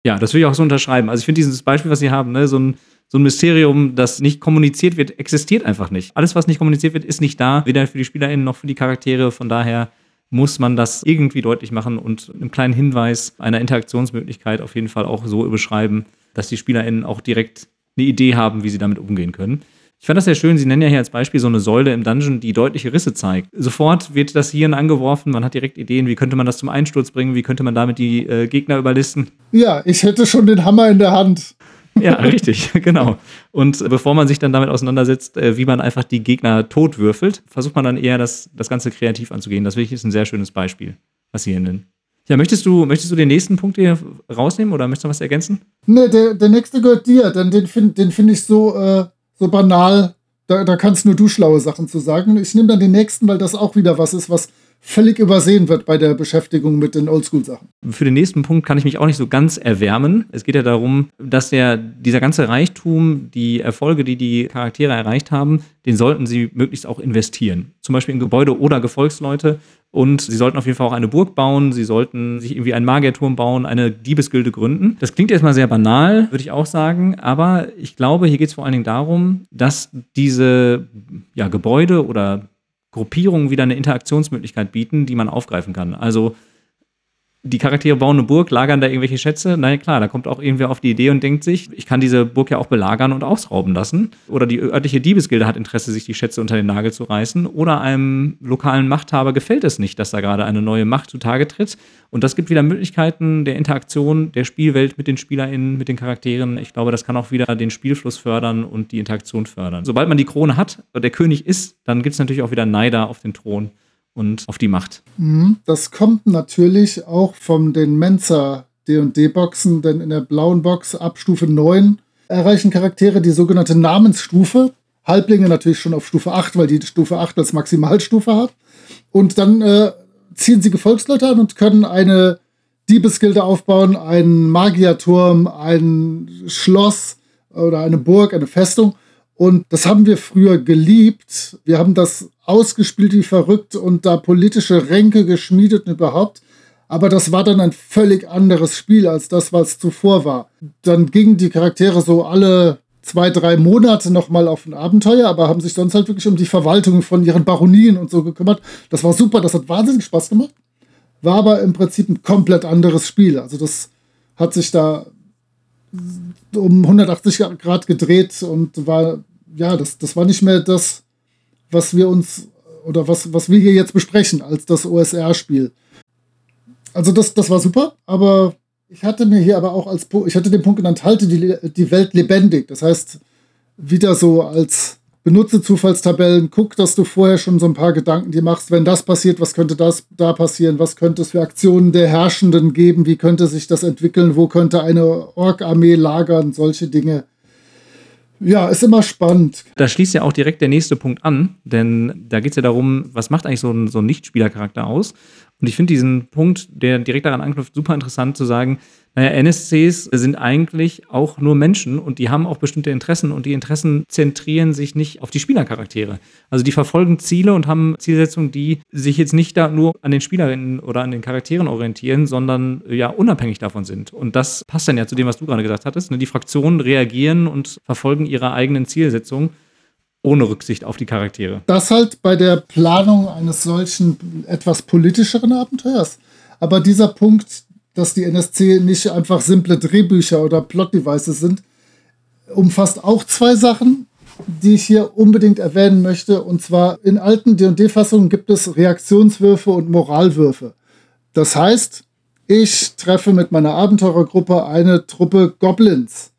Ja, das will ich auch so unterschreiben. Also ich finde dieses Beispiel, was Sie haben, ne, so ein, so ein Mysterium, das nicht kommuniziert wird, existiert einfach nicht. Alles, was nicht kommuniziert wird, ist nicht da, weder für die SpielerInnen noch für die Charaktere. Von daher muss man das irgendwie deutlich machen und einen kleinen Hinweis einer Interaktionsmöglichkeit auf jeden Fall auch so beschreiben, dass die SpielerInnen auch direkt eine Idee haben, wie sie damit umgehen können. Ich fand das sehr schön. Sie nennen ja hier als Beispiel so eine Säule im Dungeon, die deutliche Risse zeigt. Sofort wird das Hirn angeworfen. Man hat direkt Ideen, wie könnte man das zum Einsturz bringen, wie könnte man damit die äh, Gegner überlisten. Ja, ich hätte schon den Hammer in der Hand. Ja, richtig, genau. Und bevor man sich dann damit auseinandersetzt, äh, wie man einfach die Gegner totwürfelt, versucht man dann eher das, das Ganze kreativ anzugehen. Das ist ein sehr schönes Beispiel, was Sie hier nennen. Ja, möchtest du, möchtest du den nächsten Punkt hier rausnehmen oder möchtest du was ergänzen? Nee, der, der nächste gehört dir, denn den finde den find ich so, äh, so banal. Da, da kannst nur du schlaue Sachen zu sagen. Ich nehme dann den nächsten, weil das auch wieder was ist, was völlig übersehen wird bei der Beschäftigung mit den Oldschool-Sachen. Für den nächsten Punkt kann ich mich auch nicht so ganz erwärmen. Es geht ja darum, dass der, dieser ganze Reichtum, die Erfolge, die die Charaktere erreicht haben, den sollten sie möglichst auch investieren. Zum Beispiel in Gebäude oder Gefolgsleute. Und sie sollten auf jeden Fall auch eine Burg bauen, sie sollten sich irgendwie einen Magierturm bauen, eine Diebesgilde gründen. Das klingt erstmal sehr banal, würde ich auch sagen, aber ich glaube, hier geht es vor allen Dingen darum, dass diese ja, Gebäude oder Gruppierungen wieder eine Interaktionsmöglichkeit bieten, die man aufgreifen kann. Also die Charaktere bauen eine Burg, lagern da irgendwelche Schätze. Na ja, klar, da kommt auch irgendwer auf die Idee und denkt sich, ich kann diese Burg ja auch belagern und ausrauben lassen. Oder die örtliche Diebesgilde hat Interesse, sich die Schätze unter den Nagel zu reißen. Oder einem lokalen Machthaber gefällt es nicht, dass da gerade eine neue Macht zutage tritt. Und das gibt wieder Möglichkeiten der Interaktion der Spielwelt mit den SpielerInnen, mit den Charakteren. Ich glaube, das kann auch wieder den Spielfluss fördern und die Interaktion fördern. Sobald man die Krone hat der König ist, dann gibt es natürlich auch wieder Neider auf den Thron und auf die Macht. Mhm. Das kommt natürlich auch von den Mensa D&D-Boxen, denn in der blauen Box ab Stufe 9 erreichen Charaktere die sogenannte Namensstufe. Halblinge natürlich schon auf Stufe 8, weil die Stufe 8 als Maximalstufe hat. Und dann äh, ziehen sie Gefolgsleute an und können eine Diebesgilde aufbauen, einen Magierturm, ein Schloss oder eine Burg, eine Festung. Und das haben wir früher geliebt. Wir haben das ausgespielt wie verrückt und da politische Ränke geschmiedet und überhaupt. Aber das war dann ein völlig anderes Spiel als das, was zuvor war. Dann gingen die Charaktere so alle zwei, drei Monate nochmal auf ein Abenteuer, aber haben sich sonst halt wirklich um die Verwaltung von ihren Baronien und so gekümmert. Das war super, das hat wahnsinnig Spaß gemacht. War aber im Prinzip ein komplett anderes Spiel. Also das hat sich da um 180 Grad gedreht und war ja, das, das war nicht mehr das, was wir uns oder was, was wir hier jetzt besprechen als das OSR-Spiel. Also das, das war super, aber ich hatte mir hier aber auch als ich hatte den Punkt genannt, halte die, die Welt lebendig. Das heißt, wieder so als benutze Zufallstabellen, guck, dass du vorher schon so ein paar Gedanken dir machst, wenn das passiert, was könnte das da passieren, was könnte es für Aktionen der Herrschenden geben, wie könnte sich das entwickeln, wo könnte eine Ork-Armee lagern, solche Dinge. Ja, ist immer spannend. Da schließt ja auch direkt der nächste Punkt an, denn da geht es ja darum, was macht eigentlich so ein, so ein Nichtspielercharakter aus? Und ich finde diesen Punkt, der direkt daran anknüpft, super interessant zu sagen, naja, NSCs sind eigentlich auch nur Menschen und die haben auch bestimmte Interessen und die Interessen zentrieren sich nicht auf die Spielercharaktere. Also die verfolgen Ziele und haben Zielsetzungen, die sich jetzt nicht da nur an den Spielerinnen oder an den Charakteren orientieren, sondern ja unabhängig davon sind. Und das passt dann ja zu dem, was du gerade gesagt hattest. Ne? Die Fraktionen reagieren und verfolgen ihre eigenen Zielsetzungen ohne Rücksicht auf die Charaktere. Das halt bei der Planung eines solchen etwas politischeren Abenteuers. Aber dieser Punkt, dass die NSC nicht einfach simple Drehbücher oder Plot-Devices sind, umfasst auch zwei Sachen, die ich hier unbedingt erwähnen möchte. Und zwar in alten DD-Fassungen gibt es Reaktionswürfe und Moralwürfe. Das heißt, ich treffe mit meiner Abenteurergruppe eine Truppe Goblins.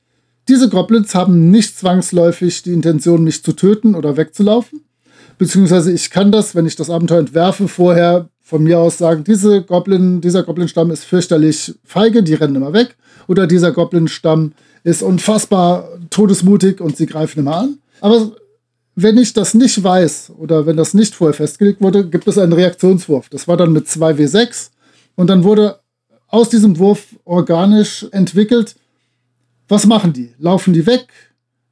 Diese Goblins haben nicht zwangsläufig die Intention, mich zu töten oder wegzulaufen. Beziehungsweise ich kann das, wenn ich das Abenteuer entwerfe, vorher von mir aus sagen, diese Goblin, dieser Goblin-Stamm ist fürchterlich feige, die rennen immer weg. Oder dieser Goblin-Stamm ist unfassbar todesmutig und sie greifen immer an. Aber wenn ich das nicht weiß oder wenn das nicht vorher festgelegt wurde, gibt es einen Reaktionswurf. Das war dann mit 2W6 und dann wurde aus diesem Wurf organisch entwickelt, was machen die? Laufen die weg?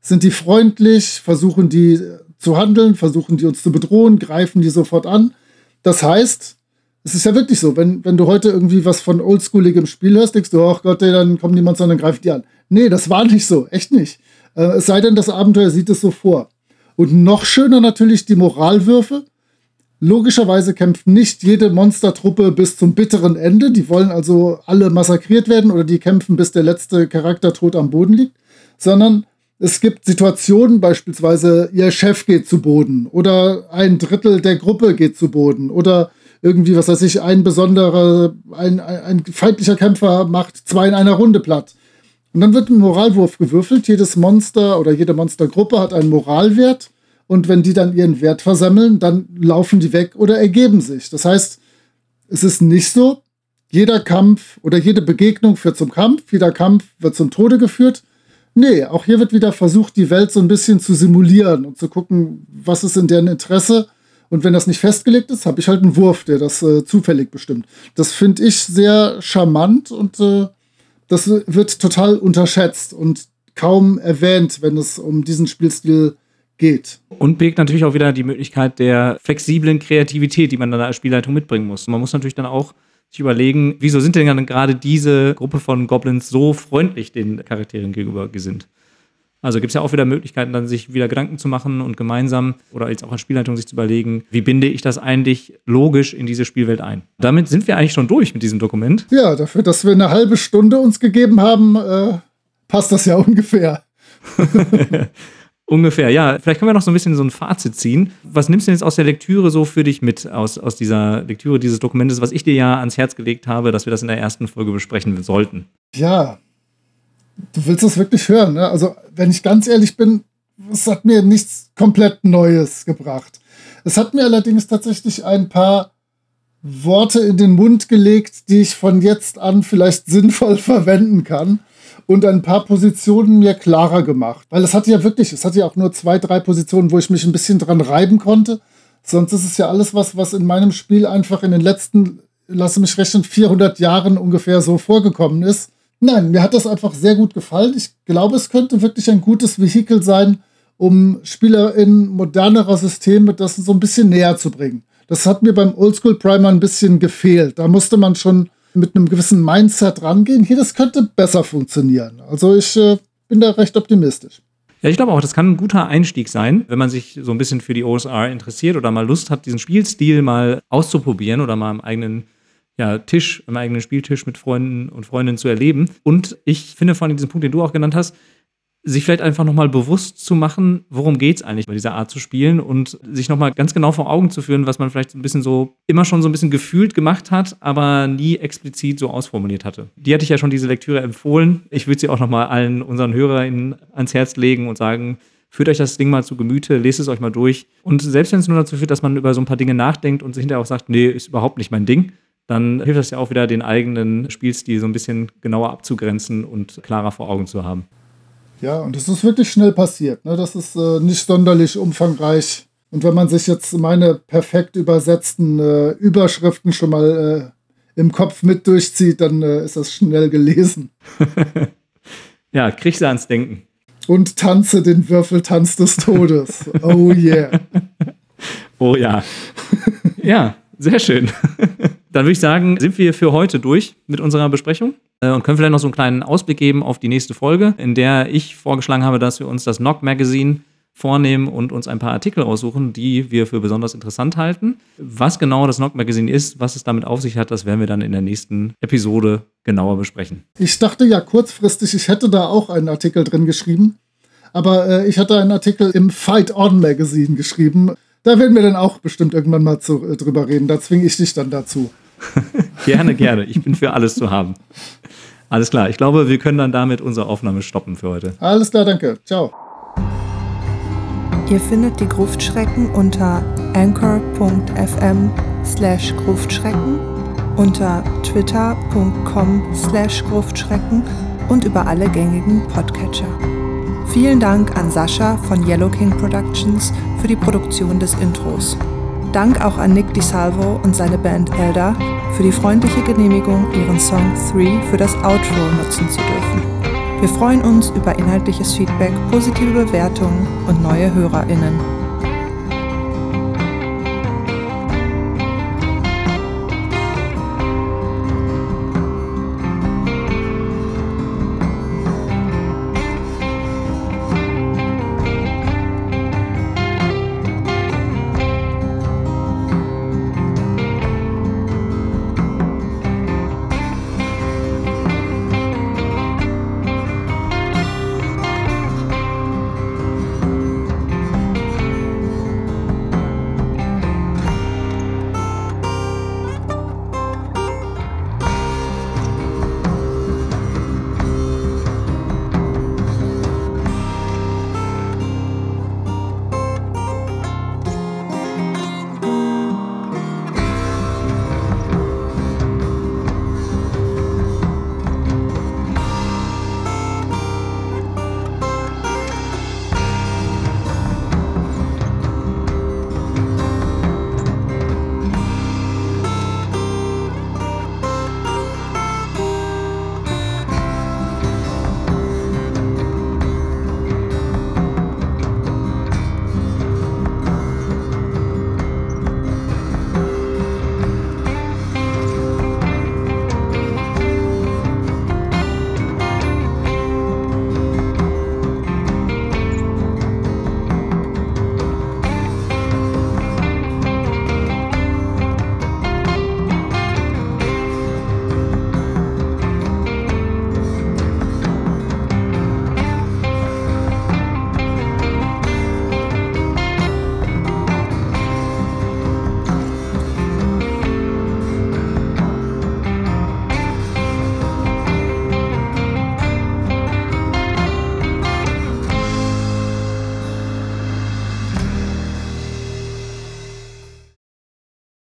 Sind die freundlich? Versuchen die zu handeln? Versuchen die uns zu bedrohen? Greifen die sofort an? Das heißt, es ist ja wirklich so, wenn, wenn du heute irgendwie was von oldschooligem Spiel hörst, denkst du, ach Gott, ey, dann kommen die Monster und dann greifen die an. Nee, das war nicht so, echt nicht. Äh, es sei denn, das Abenteuer sieht es so vor. Und noch schöner natürlich die Moralwürfe. Logischerweise kämpft nicht jede Monstertruppe bis zum bitteren Ende. Die wollen also alle massakriert werden oder die kämpfen, bis der letzte Charakter tot am Boden liegt. Sondern es gibt Situationen, beispielsweise ihr Chef geht zu Boden oder ein Drittel der Gruppe geht zu Boden oder irgendwie, was weiß ich, ein besonderer, ein, ein, ein feindlicher Kämpfer macht zwei in einer Runde platt. Und dann wird ein Moralwurf gewürfelt. Jedes Monster oder jede Monstergruppe hat einen Moralwert. Und wenn die dann ihren Wert versammeln, dann laufen die weg oder ergeben sich. Das heißt, es ist nicht so, jeder Kampf oder jede Begegnung führt zum Kampf, jeder Kampf wird zum Tode geführt. Nee, auch hier wird wieder versucht, die Welt so ein bisschen zu simulieren und zu gucken, was ist in deren Interesse Und wenn das nicht festgelegt ist, habe ich halt einen Wurf, der das äh, zufällig bestimmt. Das finde ich sehr charmant und äh, das wird total unterschätzt und kaum erwähnt, wenn es um diesen Spielstil geht. Und birgt natürlich auch wieder die Möglichkeit der flexiblen Kreativität, die man dann als Spielleitung mitbringen muss. Man muss natürlich dann auch sich überlegen, wieso sind denn gerade diese Gruppe von Goblins so freundlich den Charakteren gegenüber gesinnt? Also gibt es ja auch wieder Möglichkeiten, dann sich wieder Gedanken zu machen und gemeinsam oder jetzt auch als Spielleitung sich zu überlegen, wie binde ich das eigentlich logisch in diese Spielwelt ein. Damit sind wir eigentlich schon durch mit diesem Dokument. Ja, dafür, dass wir eine halbe Stunde uns gegeben haben, äh, passt das ja ungefähr. Ungefähr, ja. Vielleicht können wir noch so ein bisschen so ein Fazit ziehen. Was nimmst du denn jetzt aus der Lektüre so für dich mit, aus, aus dieser Lektüre dieses Dokumentes, was ich dir ja ans Herz gelegt habe, dass wir das in der ersten Folge besprechen sollten? Ja, du willst es wirklich hören. Ne? Also, wenn ich ganz ehrlich bin, es hat mir nichts komplett Neues gebracht. Es hat mir allerdings tatsächlich ein paar Worte in den Mund gelegt, die ich von jetzt an vielleicht sinnvoll verwenden kann und ein paar Positionen mir klarer gemacht. Weil es hatte ja wirklich, es hatte ja auch nur zwei, drei Positionen, wo ich mich ein bisschen dran reiben konnte. Sonst ist es ja alles was, was in meinem Spiel einfach in den letzten, lasse mich rechnen, 400 Jahren ungefähr so vorgekommen ist. Nein, mir hat das einfach sehr gut gefallen. Ich glaube, es könnte wirklich ein gutes Vehikel sein, um Spieler in modernerer Systeme das so ein bisschen näher zu bringen. Das hat mir beim Oldschool Primer ein bisschen gefehlt. Da musste man schon mit einem gewissen Mindset rangehen. Hier, das könnte besser funktionieren. Also ich äh, bin da recht optimistisch. Ja, ich glaube auch, das kann ein guter Einstieg sein, wenn man sich so ein bisschen für die OSR interessiert oder mal Lust hat, diesen Spielstil mal auszuprobieren oder mal am eigenen ja, Tisch, am eigenen Spieltisch mit Freunden und Freundinnen zu erleben. Und ich finde vor allem diesen Punkt, den du auch genannt hast, sich vielleicht einfach nochmal bewusst zu machen, worum geht es eigentlich bei dieser Art zu spielen und sich nochmal ganz genau vor Augen zu führen, was man vielleicht ein bisschen so immer schon so ein bisschen gefühlt gemacht hat, aber nie explizit so ausformuliert hatte. Die hatte ich ja schon diese Lektüre empfohlen. Ich würde sie auch nochmal allen unseren HörerInnen ans Herz legen und sagen, führt euch das Ding mal zu Gemüte, lest es euch mal durch. Und selbst wenn es nur dazu führt, dass man über so ein paar Dinge nachdenkt und sich hinterher auch sagt, nee, ist überhaupt nicht mein Ding, dann hilft das ja auch wieder, den eigenen Spielstil so ein bisschen genauer abzugrenzen und klarer vor Augen zu haben. Ja, und es ist wirklich schnell passiert. Ne? Das ist äh, nicht sonderlich umfangreich. Und wenn man sich jetzt meine perfekt übersetzten äh, Überschriften schon mal äh, im Kopf mit durchzieht, dann äh, ist das schnell gelesen. ja, krieg sie ans Denken. Und tanze den Würfeltanz des Todes. Oh yeah. oh ja. ja, sehr schön. Dann würde ich sagen, sind wir für heute durch mit unserer Besprechung äh, und können vielleicht noch so einen kleinen Ausblick geben auf die nächste Folge, in der ich vorgeschlagen habe, dass wir uns das Knock Magazine vornehmen und uns ein paar Artikel raussuchen, die wir für besonders interessant halten. Was genau das Knock Magazine ist, was es damit auf sich hat, das werden wir dann in der nächsten Episode genauer besprechen. Ich dachte ja kurzfristig, ich hätte da auch einen Artikel drin geschrieben, aber äh, ich hatte einen Artikel im Fight On Magazine geschrieben. Da werden wir dann auch bestimmt irgendwann mal zu, äh, drüber reden. Da zwinge ich dich dann dazu. gerne, gerne. Ich bin für alles zu haben. Alles klar. Ich glaube, wir können dann damit unsere Aufnahme stoppen für heute. Alles klar, danke. Ciao. Ihr findet die Gruftschrecken unter anchor.fm slash Gruftschrecken, unter twitter.com slash Gruftschrecken und über alle gängigen Podcatcher. Vielen Dank an Sascha von Yellow King Productions für die Produktion des Intros. Dank auch an Nick DiSalvo und seine Band Elder für die freundliche Genehmigung, ihren Song 3 für das Outro nutzen zu dürfen. Wir freuen uns über inhaltliches Feedback, positive Bewertungen und neue HörerInnen.